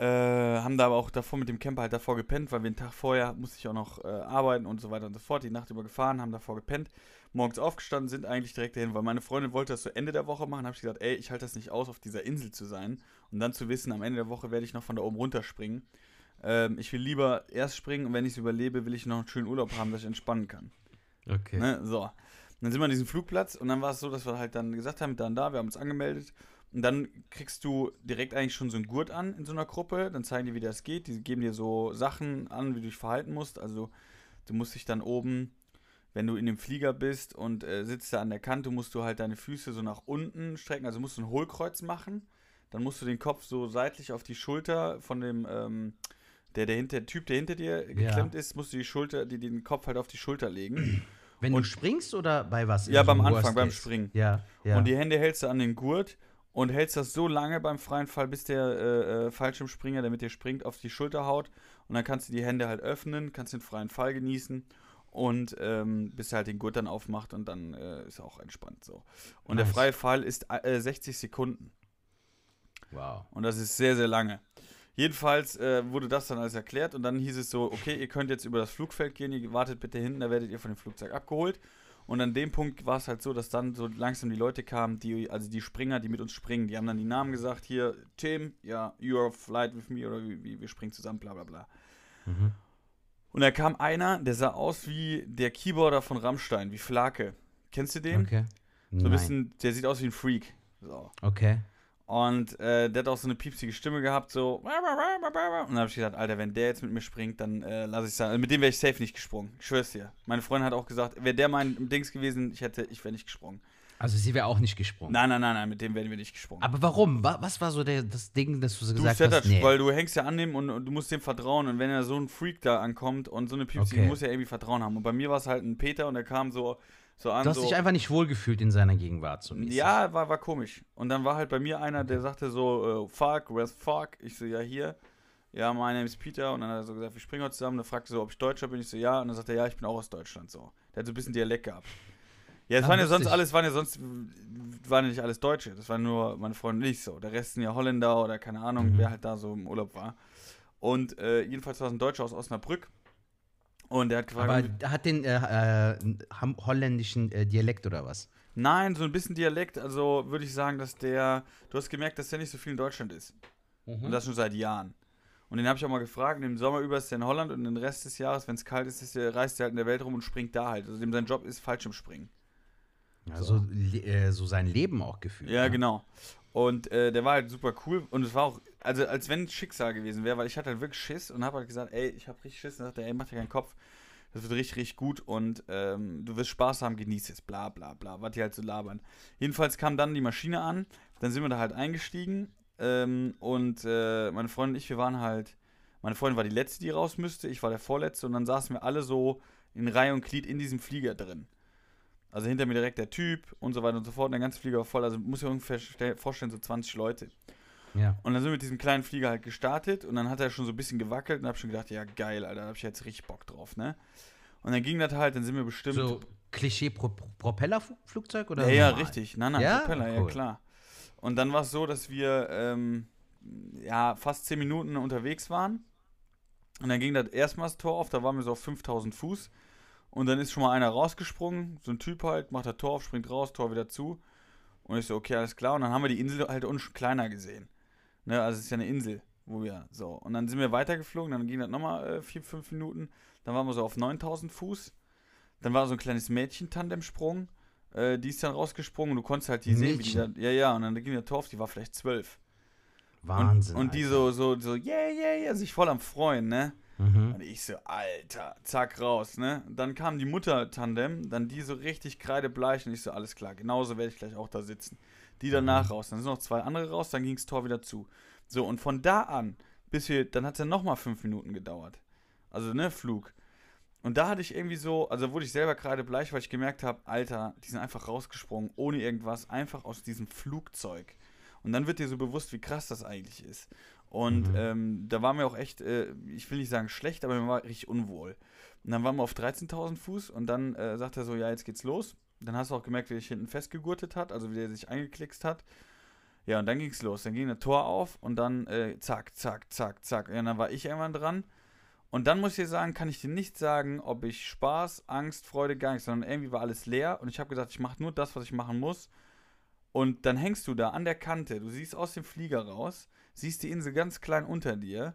äh, haben da aber auch davor mit dem Camper halt davor gepennt, weil wir einen Tag vorher musste ich auch noch äh, arbeiten und so weiter und so fort, die Nacht über gefahren, haben davor gepennt, morgens aufgestanden, sind eigentlich direkt dahin, weil meine Freundin wollte das so Ende der Woche machen, habe ich gesagt, ey, ich halte das nicht aus, auf dieser Insel zu sein und dann zu wissen, am Ende der Woche werde ich noch von da oben runterspringen. Ähm, ich will lieber erst springen und wenn ich es überlebe, will ich noch einen schönen Urlaub haben, dass ich entspannen kann. Okay. Ne? So. Und dann sind wir an diesem Flugplatz und dann war es so, dass wir halt dann gesagt haben, dann da, wir haben uns angemeldet. Und dann kriegst du direkt eigentlich schon so einen Gurt an in so einer Gruppe. Dann zeigen die, wie das geht. Die geben dir so Sachen an, wie du dich verhalten musst. Also du musst dich dann oben, wenn du in dem Flieger bist und äh, sitzt da an der Kante, musst du halt deine Füße so nach unten strecken. Also musst du ein Hohlkreuz machen. Dann musst du den Kopf so seitlich auf die Schulter von dem, ähm, der, der, hinter, der Typ, der hinter dir geklemmt ist, musst du die Schulter, die, den Kopf halt auf die Schulter legen. Wenn Und- du springst oder bei was? Ja, beim Anfang, Worst beim Case? Springen. Ja, ja. Und die Hände hältst du an den Gurt und hältst das so lange beim freien Fall, bis der äh, äh, Fallschirmspringer, der mit dir springt, auf die Schulter haut. Und dann kannst du die Hände halt öffnen, kannst den freien Fall genießen und ähm, bis er halt den Gurt dann aufmacht und dann äh, ist er auch entspannt so. Und der Nice. freie Fall ist äh, 60 Sekunden. wow. Und das ist sehr, sehr lange. Jedenfalls äh, wurde das dann alles erklärt und dann hieß es so, okay, ihr könnt jetzt über das Flugfeld gehen, ihr wartet bitte hinten, da werdet ihr von dem Flugzeug abgeholt. Und an dem Punkt war es halt so, dass dann so langsam die Leute kamen, die, also die Springer, die mit uns springen, die haben dann die Namen gesagt, hier, Tim, ja, you're flight with me oder wie, wie wir springen zusammen, bla bla bla. Mhm. Und da kam einer, der sah aus wie der Keyboarder von Rammstein, wie Flake. Kennst du den? Okay. So ein bisschen, der sieht aus wie ein Freak. So. Okay. Und äh, der hat auch so eine piepsige Stimme gehabt, so. Und dann habe ich gesagt, Alter, wenn der jetzt mit mir springt, dann äh, lasse ich sagen. Mit dem wäre ich safe nicht gesprungen. Ich schwör's dir. Meine Freundin hat auch gesagt, wäre der mein Dings gewesen, ich hätte, ich wäre nicht gesprungen. Also sie wäre auch nicht gesprungen. Nein, nein, nein, nein, mit dem werden wir nicht gesprungen. Aber warum? Wa- Was war so der, das Ding, dass du so Du gesagt Setup, hast? Nee. weil du hängst ja an dem und, und du musst dem vertrauen. Und wenn ja so ein Freak da ankommt und so eine Piepsi, Okay. du musst ja irgendwie Vertrauen haben. Und bei mir war es halt ein Peter und der kam so, so an. Du hast so, dich einfach nicht wohlgefühlt in seiner Gegenwart. So mäßig. Ja, war, war komisch. Und dann war halt bei mir einer, der sagte so, äh, fuck, where's fuck? Ich so, ja, hier. Ja, my name is Peter. Und dann hat er so gesagt, wir springen heute zusammen. Dann fragte er so, ob ich Deutscher bin. Ich so, ja. Und dann sagte er, ja, ich bin auch aus Deutschland. So. Der hat so ein bisschen Dialekt gehabt. Ja, es Ah, waren ja sonst alles, waren ja sonst, waren ja nicht alles Deutsche. Das waren nur meine Freunde und ich so. Der Rest sind ja Holländer oder keine Ahnung, Mhm. wer halt da so im Urlaub war. Und äh, jedenfalls war es ein Deutscher aus Osnabrück. Und der hat gefragt, Aber hat den äh, äh, holländischen äh, Dialekt oder was? Nein, so ein bisschen Dialekt. Also würde ich sagen, dass der. Du hast gemerkt, dass der nicht so viel in Deutschland ist. Und das schon seit Jahren. Und den habe ich auch mal gefragt. Im Sommer über ist er in Holland und den Rest des Jahres, wenn es kalt ist, ist der, reist er halt in der Welt rum und springt da halt. Also dem sein Job ist Fallschirmspringen. Also le- äh, so sein Leben auch gefühlt. Ja, ne? genau. Und äh, der war halt super cool. Und es war auch, also als wenn Schicksal gewesen wäre, weil ich hatte halt wirklich Schiss und habe halt gesagt, ey, ich habe richtig Schiss. Und sagte, ey, mach dir keinen Kopf. Das wird richtig, richtig gut und ähm, du wirst Spaß haben, genieß es, bla bla bla, was die halt so labern. Jedenfalls kam dann die Maschine an, dann sind wir da halt eingestiegen ähm, und äh, meine Freundin und ich, wir waren halt, meine Freundin war die Letzte, die raus müsste, ich war der Vorletzte und dann saßen wir alle so in Reihe und Glied in diesem Flieger drin. Also hinter mir direkt der Typ und so weiter und so fort. Und der ganze Flieger war voll. Also muss ich mir ungefähr stell- vorstellen, so 20 Leute. Ja. Und dann sind wir mit diesem kleinen Flieger halt gestartet und dann hat er schon so ein bisschen gewackelt und hab schon gedacht, ja geil, Alter, da hab ich jetzt richtig Bock drauf, ne? Und dann ging das halt, dann sind wir bestimmt. So Klischee-Propellerflugzeug oder? ja, ja, richtig. Nein, nein, Ja? Propeller, ja Cool. klar. Und dann war es so, dass wir ähm, ja fast 10 Minuten unterwegs waren. Und dann ging das erstmal das Tor auf, da waren wir so auf 5000 Fuß. Und dann ist schon mal einer rausgesprungen, so ein Typ halt, macht das Tor auf, springt raus, Tor wieder zu. Und ich so, okay, alles klar. Und dann haben wir die Insel halt schon kleiner gesehen. Ne, also es ist ja eine Insel, wo wir so. Und dann sind wir weitergeflogen, dann ging das nochmal äh, vier, fünf Minuten. Dann waren wir so auf 9000 Fuß. Dann war so ein kleines Mädchen-Tandemsprung. Äh, die ist dann rausgesprungen und du konntest halt die Ein sehen, wie die da, Mädchen? Ja, ja, und dann ging der Tor auf, die war vielleicht zwölf. Wahnsinn. Und, und die so, so, so, yeah, yeah, yeah, sich voll am Freuen, ne? Mhm. Und ich so, Alter, zack, raus, ne? Dann kam die Mutter-Tandem, dann die so richtig kreidebleich und ich so, alles klar, genauso werde ich gleich auch da sitzen. Die danach raus, dann sind noch zwei andere raus, dann ging das Tor wieder zu. So, und von da an, bis wir, dann hat es ja nochmal fünf Minuten gedauert. Also, ne, Flug. Und da hatte ich irgendwie so, also wurde ich selber kreidebleich, weil ich gemerkt habe, Alter, die sind einfach rausgesprungen, ohne irgendwas, einfach aus diesem Flugzeug. Und dann wird dir so bewusst, wie krass das eigentlich ist. Und Mhm. ähm, da war mir auch echt, äh, ich will nicht sagen schlecht, aber mir war richtig unwohl. Und dann waren wir auf 13.000 Fuß und dann äh, sagt er so, ja, jetzt geht's los. Dann hast du auch gemerkt, wie er sich hinten festgegurtet hat, also wie er sich eingeklickst hat. Ja, und dann ging's los. Dann ging das Tor auf und dann äh, zack, zack, zack, zack. Ja, dann war ich irgendwann dran. Und dann muss ich dir sagen, kann ich dir nicht sagen, ob ich Spaß, Angst, Freude, gar nichts, sondern irgendwie war alles leer. Und ich habe gesagt, ich mache nur das, was ich machen muss. Und dann hängst du da an der Kante, du siehst aus dem Flieger raus, siehst die Insel ganz klein unter dir.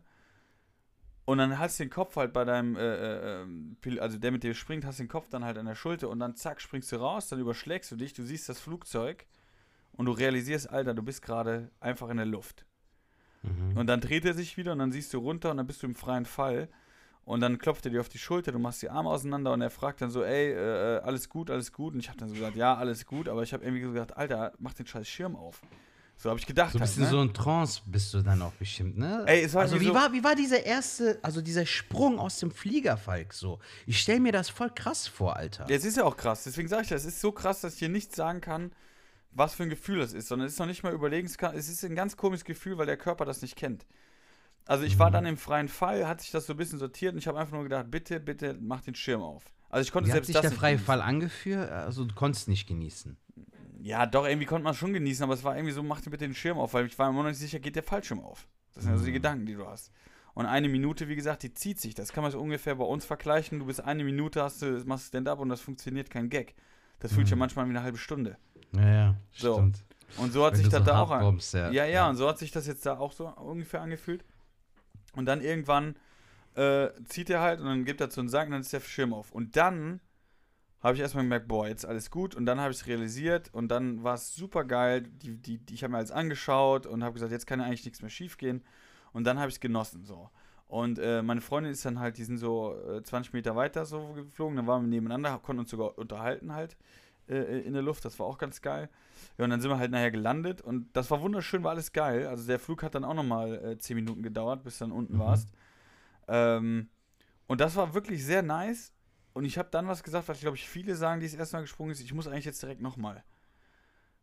Und dann hast du den Kopf halt bei deinem, äh, äh, ähm, also der mit dir springt, hast den Kopf dann halt an der Schulter und dann zack, springst du raus, dann überschlägst du dich, du siehst das Flugzeug und du realisierst, Alter, du bist gerade einfach in der Luft. Mhm. Und dann dreht er sich wieder und dann siehst du runter und dann bist du im freien Fall. Und dann klopft er dir auf die Schulter, du machst die Arme auseinander und er fragt dann so, ey, äh, alles gut, alles gut. Und ich habe dann so gesagt, ja, alles gut, aber ich habe irgendwie so gesagt, Alter, mach den scheiß Schirm auf. So habe ich gedacht. So ein halt, bisschen ne? so ein Trance bist du dann auch bestimmt, ne? Ey, es war also wie so- war, wie war dieser erste, also dieser Sprung aus dem Fliegerfalk so? Ich stell mir das voll krass vor, Alter. Ja, es ist ja auch krass. Deswegen sage ich das. Es ist so krass, dass ich hier nicht sagen kann, was für ein Gefühl das ist, sondern es ist noch nicht mal überlegen. Es ist ein ganz komisches Gefühl, weil der Körper das nicht kennt. Also ich Mhm. war dann im freien Fall, hat sich das so ein bisschen sortiert und ich habe einfach nur gedacht, bitte, bitte mach den Schirm auf. Also ich konnte Wie hat selbst sich das der freie. Fall angeführt? Also du konntest nicht genießen. Ja, doch, irgendwie konnte man schon genießen, aber es war irgendwie so, mach dir bitte den Schirm auf, weil ich war mir noch nicht sicher, geht der Fallschirm auf. Das sind also die Mhm. Gedanken, die du hast. Und eine Minute, wie gesagt, die zieht sich. Das kann man so ungefähr bei uns vergleichen. Du bist eine Minute, hast du, machst Stand-up und das funktioniert kein Gag. Das fühlt sich ja Mhm. manchmal wie eine halbe Stunde. Ja, ja, So. stimmt. Und so hat Wenn sich das so da auch an. ja. Ja, ja, und so hat sich das jetzt da auch so ungefähr angefühlt. Und dann irgendwann äh, zieht er halt und dann gibt er so einen Sack und dann ist der Schirm auf. Und dann habe ich erstmal gemerkt, boah, jetzt alles gut. Und dann habe ich es realisiert und dann war es super geil. Die, die, die, ich habe mir alles angeschaut und habe gesagt, jetzt kann ja eigentlich nichts mehr schief gehen. Und dann habe ich es genossen, so. Und äh, meine Freundin ist dann halt, die sind so äh, 20 Meter weiter so geflogen, dann waren wir nebeneinander, konnten uns sogar unterhalten halt. äh, in der Luft. Das war auch ganz geil. Ja, und dann sind wir halt nachher gelandet und das war wunderschön, war alles geil. Also der Flug hat dann auch nochmal äh, 10 Minuten gedauert, bis du dann unten mhm. warst. Ähm, und das war wirklich sehr nice. Und ich habe dann was gesagt, was, glaube ich, viele sagen, die es erstmal gesprungen ist. Ich muss eigentlich jetzt direkt nochmal.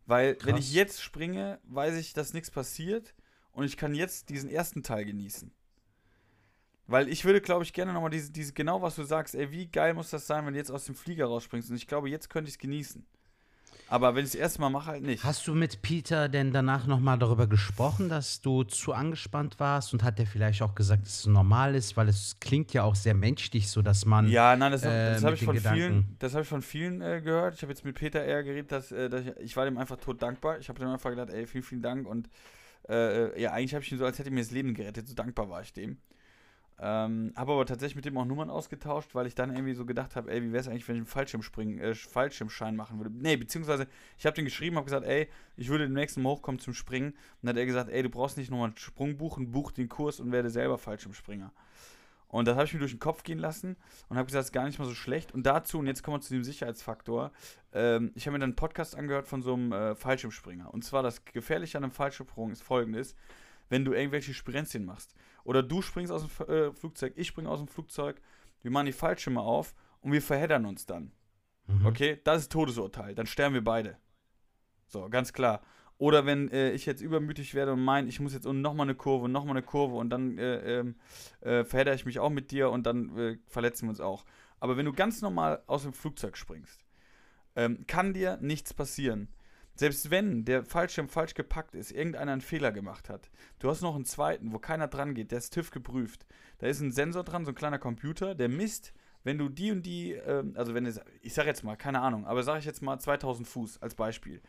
Weil, Krass. wenn ich jetzt springe, weiß ich, dass nichts passiert. Und ich kann jetzt diesen ersten Teil genießen. Weil ich würde, glaube ich, gerne nochmal diese, diese, genau was du sagst, ey, wie geil muss das sein, wenn du jetzt aus dem Flieger rausspringst. Und ich glaube, jetzt könnte ich es genießen. Aber wenn ich es das erste Mal mache, halt nicht. Hast du mit Peter denn danach nochmal darüber gesprochen, dass du zu angespannt warst und hat er vielleicht auch gesagt, dass es normal ist, weil es klingt ja auch sehr menschlich, so dass man. Ja, nein, das, äh, das habe ich, von vielen, das hab ich von vielen äh, gehört. Ich habe jetzt mit Peter eher geredet, dass, äh, dass ich, ich, war dem einfach tot dankbar. Ich habe dem einfach gedacht, ey, vielen, vielen Dank und äh, ja, eigentlich habe ich ihn so, als hätte er mir das Leben gerettet. So dankbar war ich dem. Ähm, habe aber tatsächlich mit dem auch Nummern ausgetauscht, weil ich dann irgendwie so gedacht habe, ey, wie wäre es eigentlich, wenn ich einen Fallschirmspringen, äh, Fallschirmschein machen würde? Nee, beziehungsweise ich habe den geschrieben, habe gesagt, ey, ich würde demnächst mal hochkommen zum Springen. Und dann hat er gesagt, ey, du brauchst nicht nochmal einen Sprung buchen, buch den Kurs und werde selber Fallschirmspringer. Und das habe ich mir durch den Kopf gehen lassen und habe gesagt, das ist gar nicht mal so schlecht. Und dazu, und jetzt kommen wir zu dem Sicherheitsfaktor, ähm, ich habe mir dann einen Podcast angehört von so einem äh, Fallschirmspringer. Und zwar das Gefährliche an einem Fallschirmsprung ist folgendes, wenn du irgendwelche Sprenzchen machst. Oder du springst aus dem äh, Flugzeug, ich springe aus dem Flugzeug, wir machen die Fallschirme auf und wir verheddern uns dann. Mhm. Okay, das ist Todesurteil, dann sterben wir beide. So, ganz klar. Oder wenn äh, ich jetzt übermütig werde und meine, ich muss jetzt nochmal eine Kurve und nochmal eine Kurve und dann äh, ähm, äh, verhedder ich mich auch mit dir und dann äh, verletzen wir uns auch. Aber wenn du ganz normal aus dem Flugzeug springst, ähm, kann dir nichts passieren. Selbst wenn der Fallschirm falsch gepackt ist, irgendeiner einen Fehler gemacht hat, du hast noch einen zweiten, wo keiner dran geht, der ist TÜV geprüft. Da ist ein Sensor dran, so ein kleiner Computer, der misst, wenn du die und die, ähm, also wenn es, ich sag jetzt mal, keine Ahnung, aber sag ich jetzt mal 2000 Fuß als Beispiel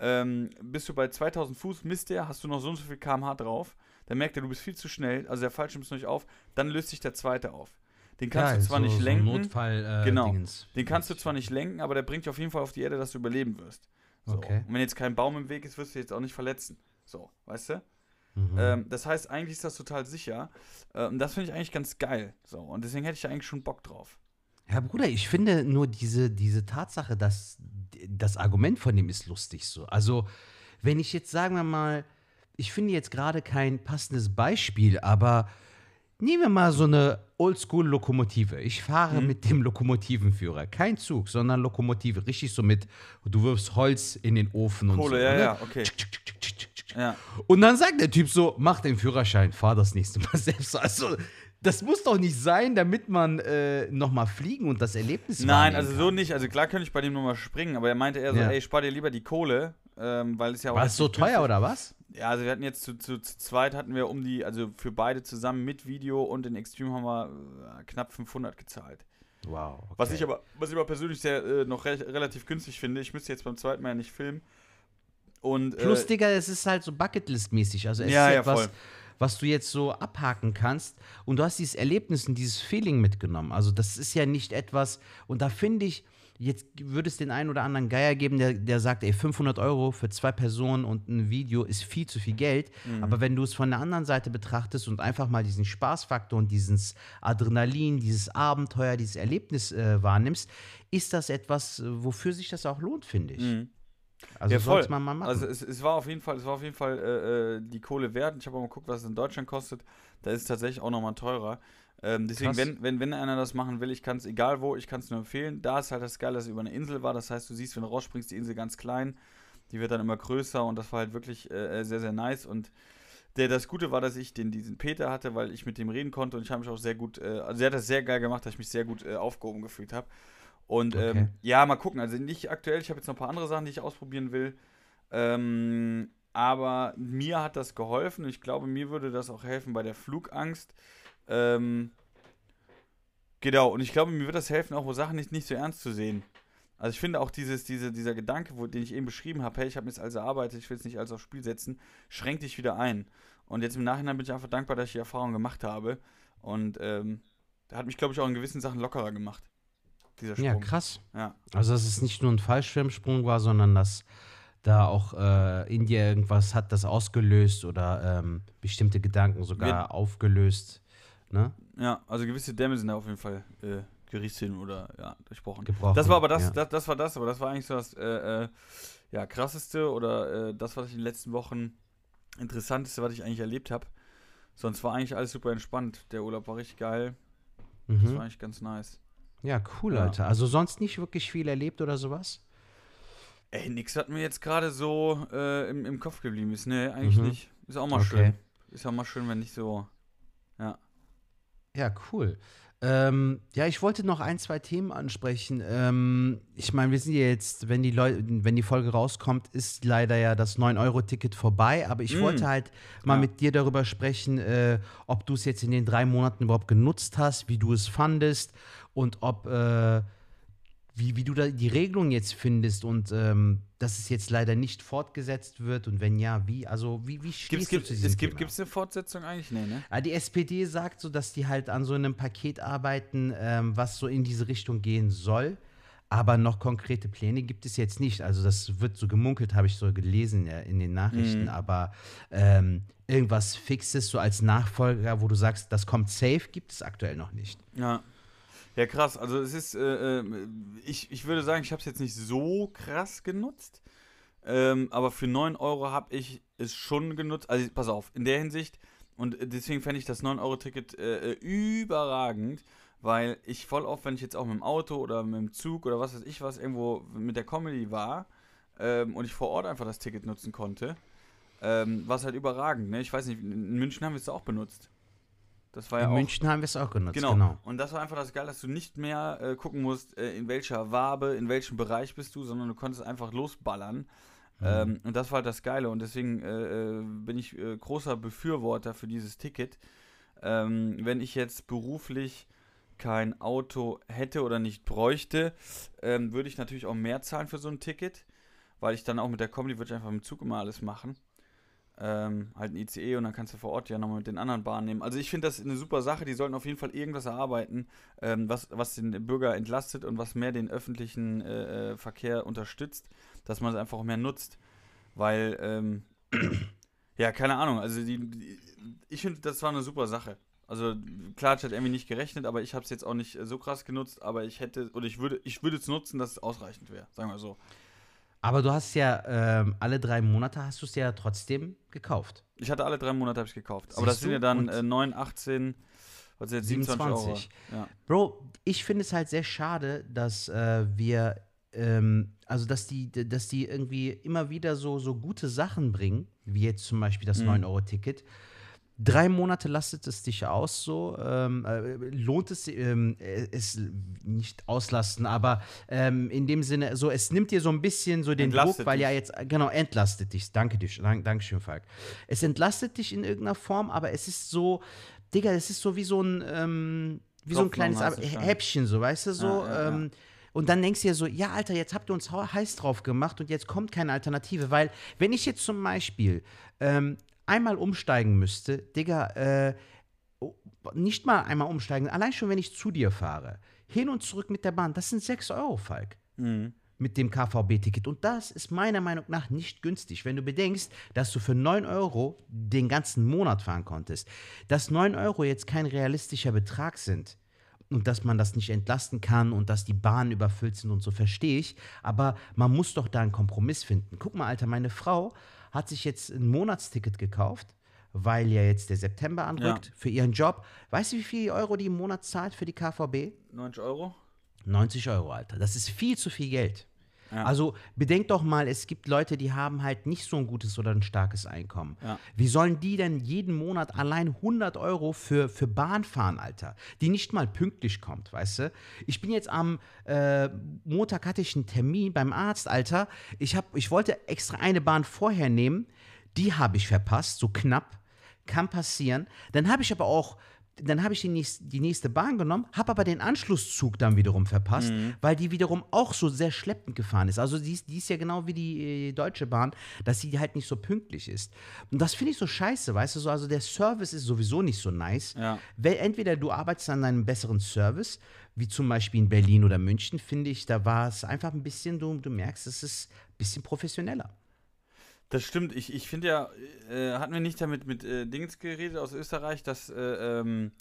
ähm, bist du bei 2000 Fuß, misst der, hast du noch so und so viel kmh drauf, dann merkt er, du bist viel zu schnell, also der Fallschirm ist noch nicht auf, dann löst sich der zweite auf. Den kannst Geil, du zwar so, nicht lenken. So Notfall, äh, genau. Dingens. Den kannst du zwar nicht lenken, aber der bringt dich auf jeden Fall auf die Erde, dass du überleben wirst. So. Okay. Und wenn jetzt kein Baum im Weg ist, wirst du jetzt auch nicht verletzen. So, weißt du? Mhm. Ähm, das heißt, eigentlich ist das total sicher. Ähm, das finde ich eigentlich ganz geil. So, und deswegen hätte ich da eigentlich schon Bock drauf. Ja, Bruder, ich finde nur diese, diese Tatsache, dass das Argument von dem ist lustig so. Also, wenn ich jetzt, sagen wir mal, ich finde jetzt gerade kein passendes Beispiel, aber nehmen wir mal so eine Oldschool-Lokomotive. Ich fahre mhm. mit dem Lokomotivenführer. Kein Zug, sondern Lokomotive. Richtig so mit, du wirfst Holz in den Ofen Kohle, und so. ja, ne? ja, okay. Ja. Und dann sagt der Typ so, mach den Führerschein, fahr das nächste Mal selbst. Also, das muss doch nicht sein, damit man äh, nochmal fliegen und das Erlebnis Nein, also kann. so nicht. Also klar könnte ich bei dem nochmal springen, aber er meinte eher so, ja. ey, spar dir lieber die Kohle, ähm, weil es ja auch. War es so teuer oder was? Ja, also wir hatten jetzt zu, zu, zu, zweit hatten wir um die, also für beide zusammen mit Video und den Extreme haben wir äh, knapp 500 gezahlt. Wow. Okay. Was ich aber, was ich aber persönlich sehr äh, noch re relativ günstig finde. Ich müsste jetzt beim zweiten Mal ja nicht filmen. Und, äh, Plus, Digga, es ist halt so Bucketlist-mäßig. Also es ja, ist ja, etwas, voll was du jetzt so abhaken kannst. Und du hast dieses Erlebnis und dieses Feeling mitgenommen. Also das ist ja nicht etwas, und da finde ich, jetzt würde es den einen oder anderen Geier geben, der, der sagt, ey, 500 Euro für zwei Personen und ein Video ist viel zu viel Geld. Mhm. Aber wenn du es von der anderen Seite betrachtest und einfach mal diesen Spaßfaktor und dieses Adrenalin, dieses Abenteuer, dieses Erlebnis äh, wahrnimmst, ist das etwas, wofür sich das auch lohnt, finde ich. Mhm. Also ja, sollte man mal machen. Also es, es, war auf jeden Fall, es war auf jeden Fall äh, äh die Kohle wert. Ich habe auch mal geguckt, was es in Deutschland kostet. Da ist es tatsächlich auch nochmal teurer. Ähm, deswegen, wenn, wenn, wenn einer das machen will, ich kann es, egal wo, ich kann es nur empfehlen. Da ist halt das Geile, dass es über eine Insel war. Das heißt, du siehst, wenn du rausspringst, die Insel ganz klein. Die wird dann immer größer und das war halt wirklich äh, äh sehr, sehr nice. Und der, das Gute war, dass ich den, diesen Peter hatte, weil ich mit dem reden konnte und ich habe mich auch sehr gut, äh, also er hat das sehr geil gemacht, dass ich mich sehr gut äh, aufgehoben gefühlt habe. Und okay. ähm, ja, mal gucken. Also nicht aktuell, ich habe jetzt noch ein paar andere Sachen, die ich ausprobieren will. Ähm, aber mir hat das geholfen. Ich glaube, mir würde das auch helfen bei der Flugangst. Ähm, genau, und ich glaube, mir wird das helfen, auch wo Sachen nicht, nicht so ernst zu sehen. Also ich finde auch dieses, diese, dieser Gedanke, wo, den ich eben beschrieben habe, hey, ich habe mir jetzt also erarbeitet, ich will es nicht alles aufs Spiel setzen, schränkt dich wieder ein. Und jetzt im Nachhinein bin ich einfach dankbar, dass ich die Erfahrung gemacht habe. Und ähm, hat mich, glaube ich, auch in gewissen Sachen lockerer gemacht dieser Sprung. Ja, krass. Ja. Also, dass es nicht nur ein Fallschirmsprung war, sondern dass da auch äh, in dir irgendwas hat das ausgelöst oder ähm, bestimmte Gedanken sogar Wir aufgelöst. Ne? Ja, also gewisse Dämme sind da auf jeden Fall äh, gerissen oder ja, durchbrochen. Gebrochen, das war aber das, ja. das, das war das, aber das war eigentlich so das äh, äh, ja, krasseste oder äh, das, was ich in den letzten Wochen interessanteste, was ich eigentlich erlebt habe. Sonst war eigentlich alles super entspannt. Der Urlaub war richtig geil. Das war Mhm. eigentlich ganz nice. Ja, cool, Ja. Alter. Also sonst nicht wirklich viel erlebt oder sowas? Ey, nix hat mir jetzt gerade so äh, im, im Kopf geblieben ist. Nee, eigentlich Mhm. nicht. Ist auch mal Okay. schön. Ist auch mal schön, wenn nicht so. Ja, cool. Ähm, ja, ich wollte noch ein, zwei Themen ansprechen. Ähm, ich meine, wir sind ja jetzt, wenn die Leute, wenn die Folge rauskommt, ist leider ja das 9-Euro-Ticket vorbei. Aber ich Mm. wollte halt mal Ja. mit dir darüber sprechen, äh, ob du es jetzt in den drei Monaten überhaupt genutzt hast, wie du es fandest und ob äh, wie, wie du da die Regelung jetzt findest und ähm, dass es jetzt leider nicht fortgesetzt wird und wenn ja, wie? Also wie, wie stehst Gibt's, du gibt, zu diesem es gibt Thema? gibt's eine Fortsetzung eigentlich? Nee, ne? Ah, Die SPD sagt so, dass die halt an so einem Paket arbeiten, ähm, was so in diese Richtung gehen soll. Aber noch konkrete Pläne gibt es jetzt nicht. Also das wird so gemunkelt, habe ich so gelesen ja, in den Nachrichten. Mhm. Aber ähm, irgendwas Fixes, so als Nachfolger, wo du sagst, das kommt safe, gibt es aktuell noch nicht. Ja. Ja, krass. Also es ist, äh, äh, ich, ich würde sagen, ich habe es jetzt nicht so krass genutzt. Ähm, aber für 9 Euro habe ich es schon genutzt. Also pass auf, in der Hinsicht, und deswegen fände ich das 9-Euro-Ticket äh, äh, überragend, weil ich voll oft, wenn ich jetzt auch mit dem Auto oder mit dem Zug oder was weiß ich was irgendwo mit der Comedy war ähm, und ich vor Ort einfach das Ticket nutzen konnte, ähm, war es halt überragend. Ne? Ich weiß nicht, in München haben wir es auch benutzt. Das war ja in auch München haben wir es auch genutzt, Genau. genau. Und das war einfach das Geile, dass du nicht mehr äh, gucken musst, äh, in welcher Wabe, in welchem Bereich bist du, sondern du konntest einfach losballern. Ähm, und das war halt das Geile. Und deswegen äh, äh, bin ich äh, großer Befürworter für dieses Ticket. Ähm, wenn ich jetzt beruflich kein Auto hätte oder nicht bräuchte, ähm, würde ich natürlich auch mehr zahlen für so ein Ticket, weil ich dann auch mit der Comedy würde ich einfach mit dem Zug immer alles machen. Ähm, halt ein ICE und dann kannst du vor Ort ja nochmal mit den anderen Bahnen nehmen. Also ich finde das eine super Sache. Die sollten auf jeden Fall irgendwas erarbeiten, ähm, was, was den Bürger entlastet und was mehr den öffentlichen äh, äh, Verkehr unterstützt, dass man es einfach mehr nutzt. Weil, ähm, ja, keine Ahnung. Also die, die, ich finde, das war eine super Sache. Also klar, ich hatte irgendwie nicht gerechnet, aber ich habe es jetzt auch nicht so krass genutzt, aber ich hätte, oder ich würde, ich würde es nutzen, dass es ausreichend wäre, sagen wir so. Aber du hast ja ähm, alle drei Monate hast du es ja trotzdem gekauft. Ich hatte alle drei Monate habe ich gekauft. Aber das Siehst sind ja dann äh, 9, 18, was ist jetzt 27, 27. Euro. Ja. Bro, ich finde es halt sehr schade, dass äh, wir, ähm, also dass die, dass die irgendwie immer wieder so, so gute Sachen bringen, wie jetzt zum Beispiel das Mhm. 9-Euro-Ticket. Drei Monate lastet es dich aus, so ähm, äh, lohnt es ähm, äh, es nicht auslasten, aber ähm, in dem Sinne, so es nimmt dir so ein bisschen so den Entlastet Druck, weil ja dich. jetzt genau entlastet dich. Danke dich, dank, Dankeschön, Falk. Es entlastet dich in irgendeiner Form, aber es ist so, Digga, es ist so wie so ein ähm, wie so ein kleines. Häppchen, so, weißt du, so. Ja, ja, ja. ähm, und dann denkst du dir so, ja, Alter, jetzt habt ihr uns heiß drauf gemacht und jetzt kommt keine Alternative. Weil, wenn ich jetzt zum Beispiel ähm, einmal umsteigen müsste, Digga, äh, oh, nicht mal einmal umsteigen, allein schon, wenn ich zu dir fahre, hin und zurück mit der Bahn, das sind 6 Euro, Falk Mhm. mit dem KVB-Ticket. Und das ist meiner Meinung nach nicht günstig, wenn du bedenkst, dass du für 9 Euro den ganzen Monat fahren konntest. Dass 9 Euro jetzt kein realistischer Betrag sind und dass man das nicht entlasten kann und dass die Bahnen überfüllt sind und so, verstehe ich. Aber man muss doch da einen Kompromiss finden. Guck mal, Alter, meine Frau hat sich jetzt ein Monatsticket gekauft. Weil ja jetzt der September anrückt für ihren Job. Weißt du, wie viel Euro die im Monat zahlt für die KVB? 90 Euro? 90 Euro, Alter. Das ist viel zu viel Geld. Ja. Also bedenk doch mal, es gibt Leute, die haben halt nicht so ein gutes oder ein starkes Einkommen. Ja. Wie sollen die denn jeden Monat allein 100 Euro für, für Bahn fahren, Alter? Die nicht mal pünktlich kommt, weißt du? Ich bin jetzt am äh, Montag hatte ich einen Termin beim Arzt, Alter. Ich, hab, ich wollte extra eine Bahn vorher nehmen. Die habe ich verpasst, so knapp. Kann passieren. Dann habe ich aber auch dann habe ich die nächste, die nächste Bahn genommen, habe aber den Anschlusszug dann wiederum verpasst, weil die wiederum auch so sehr schleppend gefahren ist. Also die ist, die ist ja genau wie die äh, Deutsche Bahn, dass sie halt nicht so pünktlich ist. Und das finde ich so scheiße, weißt du so. Also der Service ist sowieso nicht so nice. Ja. Weil entweder du arbeitest an einem besseren Service, wie zum Beispiel in Berlin oder München, finde ich, da war es einfach ein bisschen, du, du merkst, es ist ein bisschen professioneller. Das stimmt. Ich, ich finde ja, äh, hatten wir nicht damit mit äh, Dings geredet aus Österreich, dass, äh, ähm,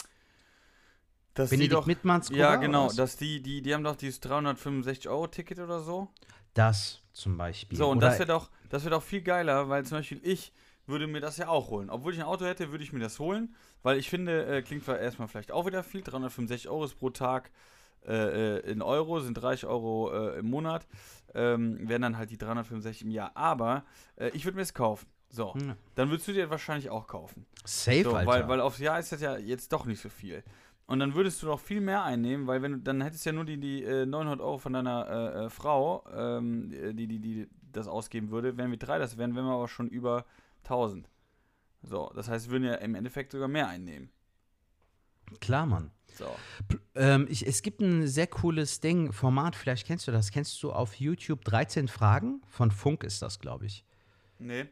Dass Benedikt die doch, Mittmanns Ja, genau. Dass die, die, die haben doch dieses 365-Euro-Ticket oder so. Das zum Beispiel. So, und Oder- das wäre doch, das wär doch viel geiler, weil zum Beispiel ich würde mir das ja auch holen. Obwohl ich ein Auto hätte, würde ich mir das holen, weil ich finde, äh, klingt zwar erstmal vielleicht auch wieder viel, 365 Euro ist pro Tag äh, äh, in Euro, sind 30 Euro äh, im Monat, ähm, wären dann halt die 365 im Jahr. Aber äh, ich würde mir es kaufen. So, Ja. dann würdest du dir wahrscheinlich auch kaufen. Safe, So, Alter. weil, weil aufs Jahr ist das ja jetzt doch nicht so viel. Und dann würdest du noch viel mehr einnehmen, weil wenn du, dann hättest du ja nur die, die äh, 900 Euro von deiner äh, äh, Frau, ähm, die, die, die das ausgeben würde, wären wir drei, das wären, wären wir aber schon über 1000. So, das heißt, wir würden ja im Endeffekt sogar mehr einnehmen. Klar, Mann. So. Ähm, ich, es gibt ein sehr cooles Ding, Format, vielleicht kennst du das. Kennst du auf YouTube 13 Fragen? Von Funk ist das, glaube ich. Nee.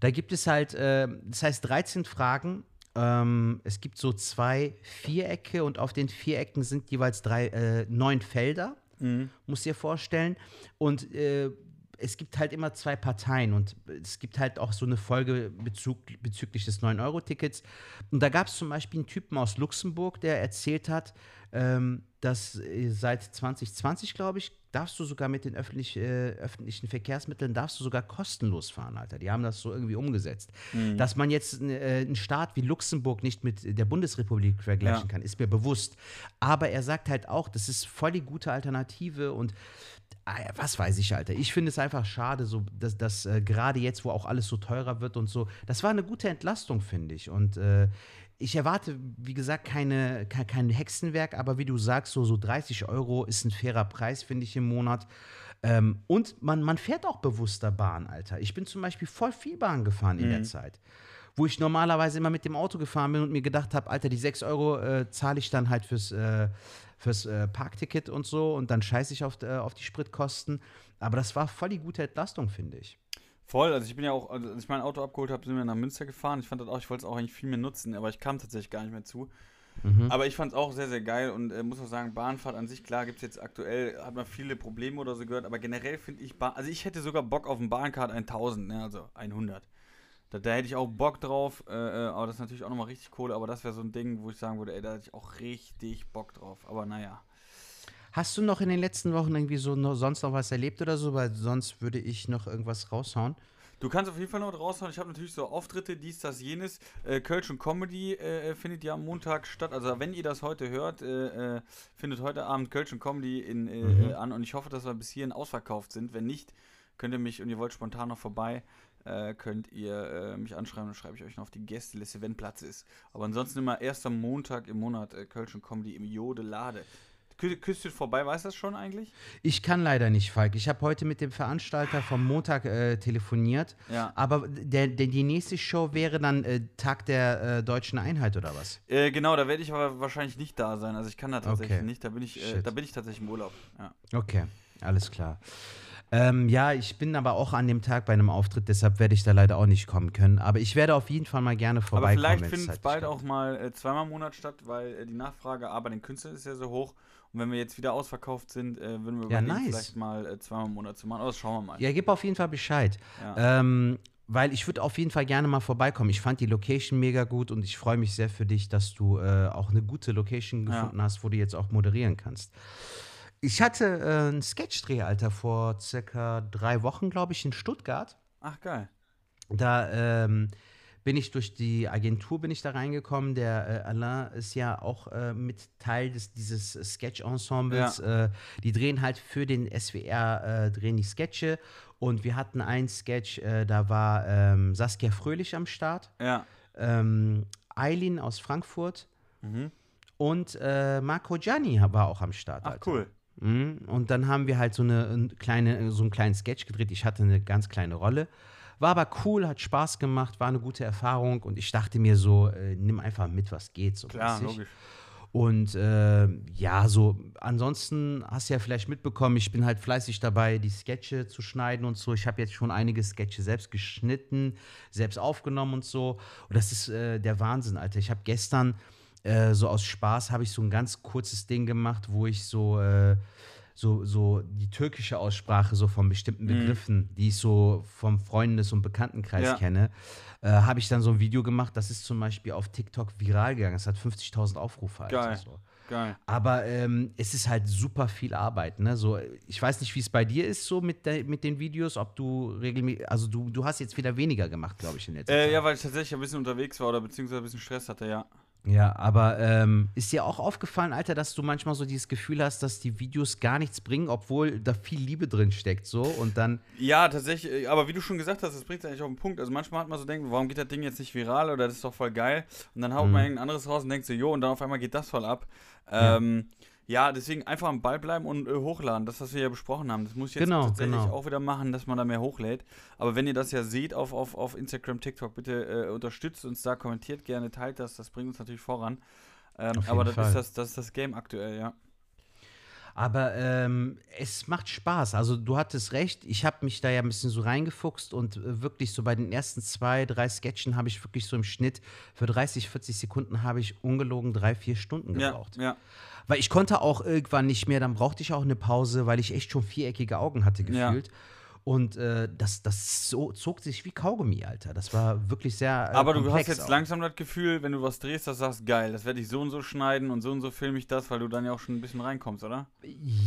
Da gibt es halt, äh, das heißt 13 Fragen. Ähm, es gibt so zwei Vierecke und auf den Vierecken sind jeweils drei, äh, neun Felder, Mhm. musst dir vorstellen. Und äh, es gibt halt immer zwei Parteien und es gibt halt auch so eine Folge Bezug, bezüglich des 9-Euro-Tickets. Und da gab es zum Beispiel einen Typen aus Luxemburg, der erzählt hat, ähm, dass äh, seit 2020, glaube ich, darfst du sogar mit den öffentlich, äh, öffentlichen Verkehrsmitteln, darfst du sogar kostenlos fahren, Alter. Die haben das so irgendwie umgesetzt. Dass man jetzt äh, einen Staat wie Luxemburg nicht mit der Bundesrepublik vergleichen Ja. kann, ist mir bewusst. Aber er sagt halt auch, das ist voll die gute Alternative und was weiß ich, Alter. Ich finde es einfach schade, so, dass, dass äh, gerade jetzt, wo auch alles so teurer wird und so, das war eine gute Entlastung, finde ich. Und äh, ich erwarte, wie gesagt, keine, kein, kein Hexenwerk, aber wie du sagst, so, so 30 Euro ist ein fairer Preis, finde ich, im Monat. Ähm, und man, man fährt auch bewusster Bahn, Alter. Ich bin zum Beispiel voll viel Bahn gefahren in der Zeit. Wo ich normalerweise immer mit dem Auto gefahren bin und mir gedacht habe, Alter, die 6 Euro äh, zahle ich dann halt fürs, äh, fürs äh, Parkticket und so und dann scheiße ich auf, äh, auf die Spritkosten. Aber das war voll die gute Entlastung, finde ich. Voll, also ich bin ja auch, also als ich mein Auto abgeholt habe, sind wir nach Münster gefahren. Ich fand das auch, ich wollte es auch eigentlich viel mehr nutzen, aber ich kam tatsächlich gar nicht mehr zu. Aber ich fand es auch sehr, sehr geil und äh, muss auch sagen, Bahnfahrt an sich, klar, gibt es jetzt aktuell, hat man viele Probleme oder so gehört, aber generell finde ich, Bahn, also ich hätte sogar Bock auf ein Bahncard 1000, ne, also 100. Da, da hätte ich auch Bock drauf, äh, äh, aber das ist natürlich auch nochmal richtig Kohle, aber das wäre so ein Ding, wo ich sagen würde, ey, da hätte ich auch richtig Bock drauf, aber naja. Hast du noch in den letzten Wochen irgendwie so noch, sonst noch was erlebt oder so? Weil sonst würde ich noch irgendwas raushauen. Du kannst auf jeden Fall noch raushauen. Ich habe natürlich so Auftritte, dies, das, jenes. Äh, Kölsch und Comedy äh, findet ja am Montag statt. Also wenn ihr das heute hört, äh, äh, findet heute Abend Kölsch und Comedy in, äh, Mhm. äh, an. Und ich hoffe, dass wir bis hierhin ausverkauft sind. Wenn nicht, könnt ihr mich und ihr wollt spontan noch vorbei, äh, könnt ihr äh, mich anschreiben. Dann schreibe ich euch noch auf die Gästeliste, wenn Platz ist. Aber ansonsten immer erster Montag im Monat äh, Kölsch und Comedy im Jodelade. Kü Küsst vorbei, weiß das schon eigentlich? Ich kann leider nicht, Falk. Ich habe heute mit dem Veranstalter vom Montag äh, telefoniert. Ja. Aber der, der, die nächste Show wäre dann äh, Tag der äh, deutschen Einheit oder was? Äh, genau, da werde ich aber wahrscheinlich nicht da sein. Also ich kann da tatsächlich Okay. nicht. Da bin ich, äh, da bin ich tatsächlich im Urlaub. Ja. Okay, alles klar. Ähm, ja, ich bin aber auch an dem Tag bei einem Auftritt, deshalb werde ich da leider auch nicht kommen können. Aber ich werde auf jeden Fall mal gerne Aber vorbeikommen. vielleicht wenn's findet es zeitlich bald auch mal äh, zweimal im Monat statt, weil äh, die Nachfrage A bei den Künstlern ist ja so hoch. Und wenn wir jetzt wieder ausverkauft sind, äh, würden wir Ja, nice. vielleicht mal äh, zweimal im Monat zu machen. Aber das schauen wir mal. Ja, gib auf jeden Fall Bescheid. Ja. Ähm, weil ich würde auf jeden Fall gerne mal vorbeikommen. Ich fand die Location mega gut und ich freue mich sehr für dich, dass du äh, auch eine gute Location Ja. gefunden hast, wo du jetzt auch moderieren kannst. Ich hatte äh, einen Sketchdreh, Alter, vor circa drei Wochen, glaube ich, in Stuttgart. Ach, geil. Da ähm, bin ich durch die Agentur bin ich da reingekommen. Der äh, Alain ist ja auch äh, mit Teil des, dieses Sketch-Ensembles. Äh, die drehen halt für den SWR, äh, drehen die Sketche. Und wir hatten einen Sketch, äh, da war ähm, Saskia Fröhlich am Start, Ja. ähm, Eileen aus Frankfurt Mhm. und äh, Marco Gianni war auch am Start. Ach, Alter. cool. Mhm. Und dann haben wir halt so, eine, ein kleine, so einen kleinen Sketch gedreht. Ich hatte eine ganz kleine Rolle. War aber cool, hat Spaß gemacht, war eine gute Erfahrung. Und ich dachte mir so, äh, nimm einfach mit, was geht. So Klar, mäßig. logisch. Und äh, ja, so, ansonsten hast du ja vielleicht mitbekommen, ich bin halt fleißig dabei, die Sketche zu schneiden und so. Ich habe jetzt schon einige Sketche selbst geschnitten, selbst aufgenommen und so. Und das ist äh, der Wahnsinn, Alter. Ich habe gestern äh, so aus Spaß habe ich so ein ganz kurzes Ding gemacht, wo ich so, äh, so, so die türkische Aussprache so von bestimmten Begriffen, die ich so vom Freundes- und Bekanntenkreis Ja. kenne, äh, habe ich dann so ein Video gemacht. Das ist zum Beispiel auf TikTok viral gegangen. Es hat 50.000 Aufrufe. Geil. So. Geil. Aber ähm, es ist halt super viel Arbeit. Ne? So, ich weiß nicht, wie es bei dir ist, so mit, der, mit den Videos, ob du regelmäßig, also du, du hast jetzt wieder weniger gemacht, glaube ich, in letzter äh, Zeit. Ja, weil ich tatsächlich ein bisschen unterwegs war oder beziehungsweise ein bisschen Stress hatte, ja. Ja, aber ähm, ist dir auch aufgefallen, Alter, dass du manchmal so dieses Gefühl hast, dass die Videos gar nichts bringen, obwohl da viel Liebe drin steckt, so und dann. Ja, tatsächlich, äh, aber wie du schon gesagt hast, das bringt es eigentlich auf den Punkt. Also manchmal hat man so denkt, warum geht das Ding jetzt nicht viral oder das ist doch voll geil? Und dann haut mhm. man irgendein anderes raus und denkt so, jo, und dann auf einmal geht das voll ab. Ähm, ja, deswegen einfach am Ball bleiben und äh, hochladen. Das, was wir ja besprochen haben. Das muss ich jetzt genau, tatsächlich genau. auch wieder machen, dass man da mehr hochlädt. Aber wenn ihr das ja seht auf, auf, auf Instagram, TikTok, bitte äh, unterstützt uns da, kommentiert gerne, teilt das. Das bringt uns natürlich voran. Ähm, aber das ist das, das ist das Game aktuell, ja. Aber ähm, es macht Spaß. Also du hattest recht. Ich habe mich da ja ein bisschen so reingefuchst und äh, wirklich so bei den ersten zwei, drei Sketchen habe ich wirklich so im Schnitt für 30, 40 Sekunden habe ich ungelogen drei, vier Stunden gebraucht. Ja, ja. Weil ich konnte auch irgendwann nicht mehr, dann brauchte ich auch eine Pause, weil ich echt schon viereckige Augen hatte gefühlt. Ja. Und äh, das, das so, zog sich wie Kaugummi, Alter. Das war wirklich sehr. Äh, Aber du hast jetzt auch. langsam das Gefühl, wenn du was drehst, dass du sagst, geil, das werde ich so und so schneiden und so und so filme ich das, weil du dann ja auch schon ein bisschen reinkommst, oder?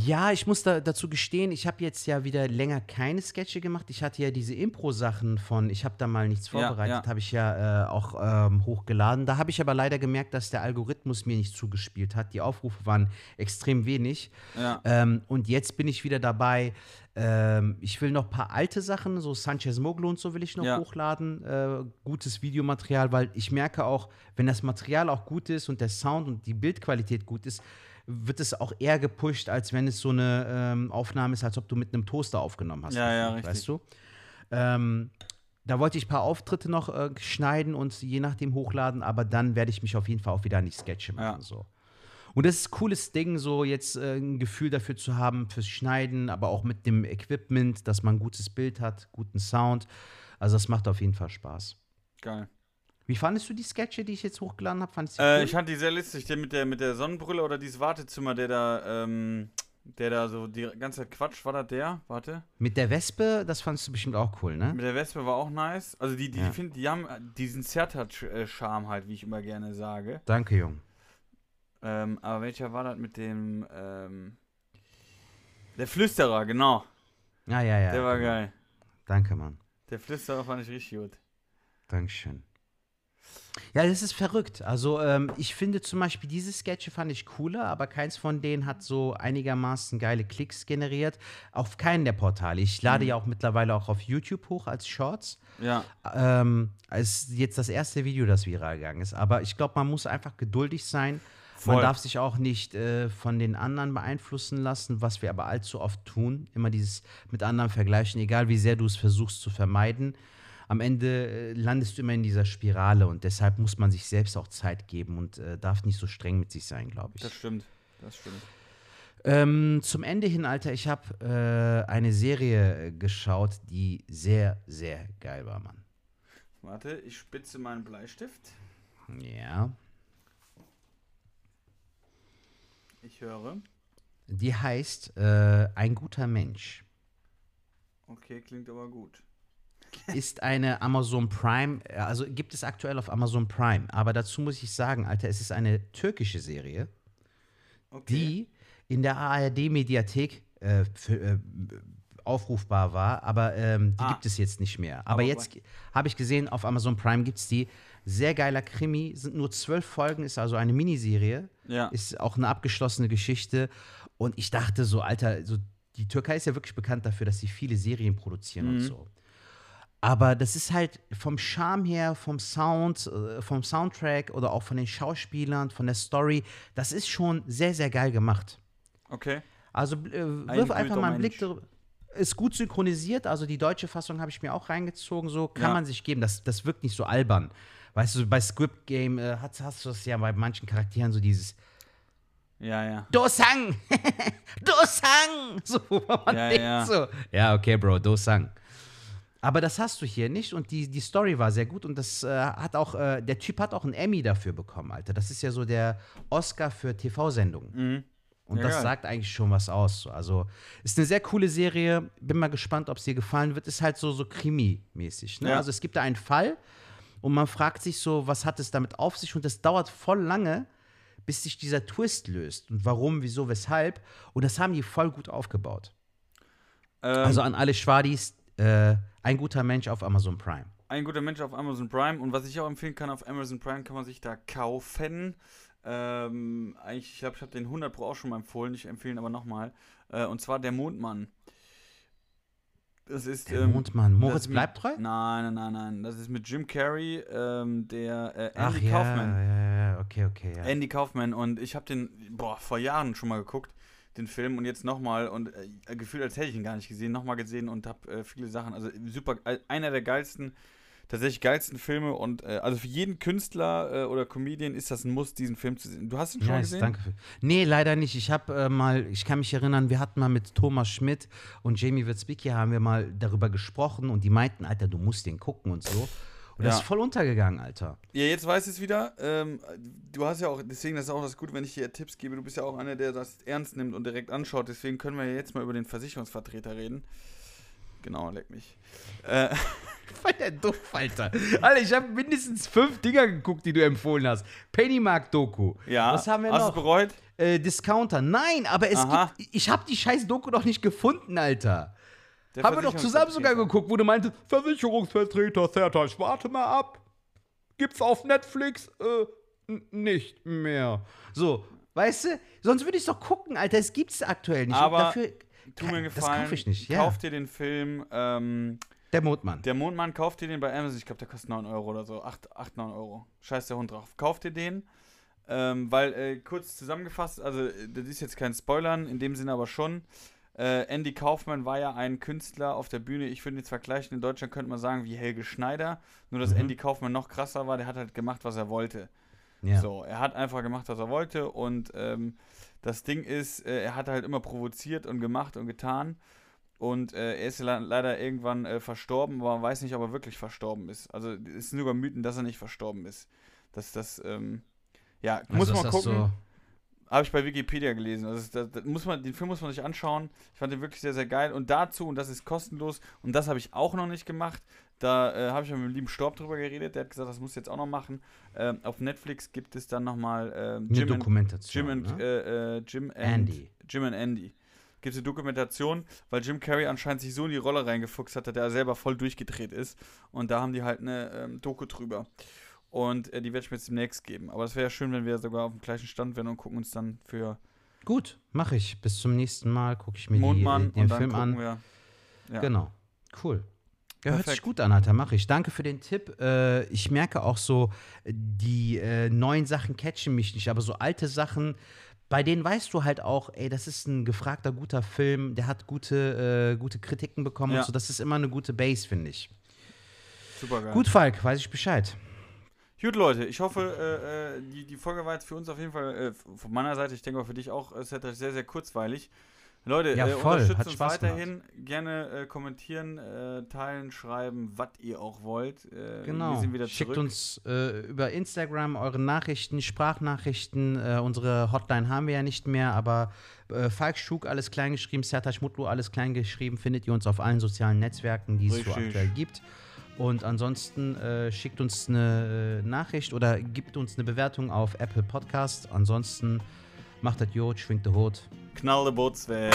Ja, ich muss da, dazu gestehen, ich habe jetzt ja wieder länger keine Sketche gemacht. Ich hatte ja diese Impro-Sachen von, ich habe da mal nichts vorbereitet, ja, ja. habe ich ja äh, auch ähm, hochgeladen. Da habe ich aber leider gemerkt, dass der Algorithmus mir nicht zugespielt hat. Die Aufrufe waren extrem wenig. Ja. Ähm, und jetzt bin ich wieder dabei ähm, ich will noch ein paar alte Sachen, so Sanchez Moglu und so will ich noch ja. hochladen. Äh, gutes Videomaterial, weil ich merke auch, wenn das Material auch gut ist und der Sound und die Bildqualität gut ist, wird es auch eher gepusht, als wenn es so eine ähm, Aufnahme ist, als ob du mit einem Toaster aufgenommen hast. Ja, ja, richtig. Weißt du? Ähm, da wollte ich ein paar Auftritte noch äh, schneiden und je nachdem hochladen, aber dann werde ich mich auf jeden Fall auch wieder an die Sketche machen. Ja. So. Und das ist ein cooles Ding, so jetzt äh, ein Gefühl dafür zu haben, fürs Schneiden, aber auch mit dem Equipment, dass man ein gutes Bild hat, guten Sound. Also das macht auf jeden Fall Spaß. Geil. Wie fandest du die Sketche, die ich jetzt hochgeladen habe? Fandest äh, cool? Ich fand die sehr lustig, der mit der, mit der Sonnenbrille oder dieses Wartezimmer, der da, ähm, der da so die ganze Zeit Quatsch, war das der? Warte. Mit der Wespe, das fandest du bestimmt auch cool, ne? Mit der Wespe war auch nice. Also die, die, ja. die, die haben diesen Zertat-Charme halt, wie ich immer gerne sage. Danke, Jung. Ähm, aber welcher war das mit dem, ähm, der Flüsterer, genau. Ja, ja, ja. Der war geil. Danke, Mann. Der Flüsterer fand ich richtig gut. Dankeschön. Ja, das ist verrückt. Also, ähm, ich finde zum Beispiel diese Sketche fand ich cooler, aber keins von denen hat so einigermaßen geile Klicks generiert. Auf keinen der Portale. Ich lade mhm. ja auch mittlerweile auch auf YouTube hoch als Shorts. Ja. Ähm, ist jetzt das erste Video, das viral gegangen ist. Aber ich glaube, man muss einfach geduldig sein Voll. Man darf sich auch nicht äh, von den anderen beeinflussen lassen, was wir aber allzu oft tun. Immer dieses mit anderen vergleichen, egal wie sehr du es versuchst zu vermeiden. Am Ende äh, landest du immer in dieser Spirale und deshalb muss man sich selbst auch Zeit geben und äh, darf nicht so streng mit sich sein, glaube ich. Das stimmt. Das stimmt. Ähm, zum Ende hin, Alter, ich habe äh, eine Serie geschaut, die sehr, sehr geil war, Mann. Warte, ich spitze meinen Bleistift. Ja. Ich höre. Die heißt äh, Ein guter Mensch. Okay, klingt aber gut. ist eine Amazon Prime, also gibt es aktuell auf Amazon Prime. Aber dazu muss ich sagen, Alter, es ist eine türkische Serie, okay. die in der ARD-Mediathek äh, äh, aufrufbar war, aber ähm, die ah. gibt es jetzt nicht mehr. Aber, aber jetzt habe ich gesehen, auf Amazon Prime gibt es die. Sehr geiler Krimi, sind nur zwölf Folgen, ist also eine Miniserie. Ja. Ist auch eine abgeschlossene Geschichte. Und ich dachte so, Alter, so, die Türkei ist ja wirklich bekannt dafür, dass sie viele Serien produzieren mhm. und so. Aber das ist halt vom Charme her, vom Sound, äh, vom Soundtrack oder auch von den Schauspielern, von der Story, das ist schon sehr, sehr geil gemacht. Okay. Also äh, wirf einfach mal einen Blick darüber. Ist gut synchronisiert, also die deutsche Fassung habe ich mir auch reingezogen, so kann ja. man sich geben. Das, das wirkt nicht so albern. Weißt du, bei Script Game äh, hast, hast du das ja bei manchen Charakteren so dieses ja, ja. Dosang! Dosang! So, wo man ja, denkt ja. so. Ja, okay, Bro, Dosang. Aber das hast du hier nicht und die, die Story war sehr gut und das äh, hat auch, äh, der Typ hat auch einen Emmy dafür bekommen, Alter. Das ist ja so der Oscar für TV-Sendungen. Mhm. Und ja, das geil. sagt eigentlich schon was aus. Also ist eine sehr coole Serie. Bin mal gespannt, ob es dir gefallen wird. Ist halt so, so Krimi-mäßig. Ne? Ja. Also es gibt da einen Fall und man fragt sich so, was hat es damit auf sich? Und das dauert voll lange, bis sich dieser Twist löst. Und warum, wieso, weshalb. Und das haben die voll gut aufgebaut. Ähm, Also an alle Schwadis, äh, ein guter Mensch auf Amazon Prime. Ein guter Mensch auf Amazon Prime und was ich auch empfehlen kann, auf Amazon Prime kann man sich da kaufen. Ähm, eigentlich, ich glaube, ich habe den 100 Pro auch schon mal empfohlen, ich empfehle ihn aber nochmal. Äh, und zwar Der Mondmann. Das ist. Der ähm, Mondmann. Moritz bleibt treu? Nein, nein, nein, nein. Das ist mit Jim Carrey, ähm, der äh, Ach Andy ja, Kaufman. ja, ja, okay, okay, ja. Andy Kaufman und ich habe den boah, vor Jahren schon mal geguckt, den Film und jetzt nochmal und äh, gefühlt, als hätte ich ihn gar nicht gesehen, nochmal gesehen und habe äh, viele Sachen, also super, äh, einer der geilsten, tatsächlich geilsten Filme und äh, also für jeden Künstler äh, oder Comedian ist das ein Muss, diesen Film zu sehen. Du hast ihn schon Nice, gesehen? danke. Nee, leider nicht. Ich habe äh, mal, ich kann mich erinnern, wir hatten mal mit Thomas Schmidt und Jamie Witzbicki haben wir mal darüber gesprochen und die meinten, Alter, du musst den gucken und so. Und das Ja. ist voll untergegangen, Alter. Ja, jetzt weiß ich es wieder. Ähm, du hast ja auch, deswegen das ist auch das Gute, wenn ich dir Tipps gebe. Du bist ja auch einer, der das ernst nimmt und direkt anschaut. Deswegen können wir ja jetzt mal über den Versicherungsvertreter reden. Genau, leck mich. Äh, Voll der doof, Alter. Alter, ich habe mindestens fünf Dinger geguckt, die du empfohlen hast. Pennymark-Doku. ja, Was haben wir hast du noch? bereut? Äh, Discounter. Nein, aber es Aha. gibt. Ich habe die scheiß Doku noch nicht gefunden, Alter. Der Haben wir doch zusammen sogar geguckt, wo du meintest, Versicherungsvertreter Sertasch, warte mal ab. Gibt's auf Netflix äh, nicht mehr. So, weißt du? Sonst würde ich doch gucken, Alter. Es gibt's aktuell nicht. Aber dafür, Tu mir einen das Gefallen. kaufe ich nicht. Ja. Kauf dir den Film. Ähm, der Mondmann. der Mondmann, kauf dir den bei Amazon. Ich glaube, der kostet 9 Euro oder so. 8, 8 9 Euro. Scheiß der Hund drauf. Kauf dir den. Ähm, weil, äh, kurz zusammengefasst, also, äh, das ist jetzt kein Spoilern, in dem Sinne aber schon. Äh, Andy Kaufmann war ja ein Künstler auf der Bühne. Ich würde jetzt vergleichen, in Deutschland könnte man sagen wie Helge Schneider. Nur, dass Mhm. Andy Kaufmann noch krasser war. Der hat halt gemacht, was er wollte. ja. So, er hat einfach gemacht, was er wollte und ähm, das Ding ist, äh, er hat halt immer provoziert und gemacht und getan und äh, er ist le leider irgendwann äh, verstorben, aber man weiß nicht, ob er wirklich verstorben ist. Also es sind sogar Mythen, dass er nicht verstorben ist. Dass das, ähm, ja, muss Also, man dass das gucken. So, Habe ich bei Wikipedia gelesen. Also das, das, muss man, den Film muss man sich anschauen. Ich fand den wirklich sehr, sehr geil. Und dazu, und das ist kostenlos, und das habe ich auch noch nicht gemacht, da äh, habe ich mit dem lieben Storb drüber geredet. Der hat gesagt, das muss ich jetzt auch noch machen. Ähm, auf Netflix gibt es dann nochmal ähm, eine Jim, and, Dokumentation. Jim, and, ne? äh, äh, Jim and Andy. Jim and Andy. Gibt es eine Dokumentation, weil Jim Carrey anscheinend sich so in die Rolle reingefuchst hat, dass er selber voll durchgedreht ist. Und da haben die halt eine ähm, Doku drüber. Und äh, die werde ich mir jetzt demnächst geben. Aber es wäre ja schön, wenn wir sogar auf dem gleichen Stand wären und gucken uns dann für Gut, mache ich. Bis zum nächsten Mal gucke ich mir Mondmann die, den und dann Film an. wir. Ja. Genau. Cool. Ja, hört sich gut an, Alter, mache ich. Danke für den Tipp. Äh, ich merke auch so, die äh, neuen Sachen catchen mich nicht, aber so alte Sachen, bei denen weißt du halt auch, ey, das ist ein gefragter, guter Film, der hat gute, äh, gute Kritiken bekommen Ja. und so. Das ist immer eine gute Base, finde ich. Super geil. Gut, Falk, weiß ich Bescheid. Gut, Leute, ich hoffe, äh, äh, die, die Folge war jetzt für uns auf jeden Fall, äh, von meiner Seite, ich denke auch für dich auch, es hat sehr, sehr kurzweilig. Leute, Ja, äh, unterstützt uns weiterhin. Gerne äh, kommentieren, äh, teilen, schreiben, was ihr auch wollt. Äh, Genau. Wir sind wieder Schickt uns äh, über Instagram eure Nachrichten, Sprachnachrichten. Äh, unsere Hotline haben wir ja nicht mehr, aber Falk Schug, alles klein geschrieben, Sertac Mutlu, alles klein geschrieben, findet ihr uns auf allen sozialen Netzwerken, die es so aktuell gibt. Und ansonsten äh, schickt uns eine Nachricht oder gibt uns eine Bewertung auf Apple Podcast. Ansonsten macht das Jod, schwingt der Hut. Knall der Boots weg.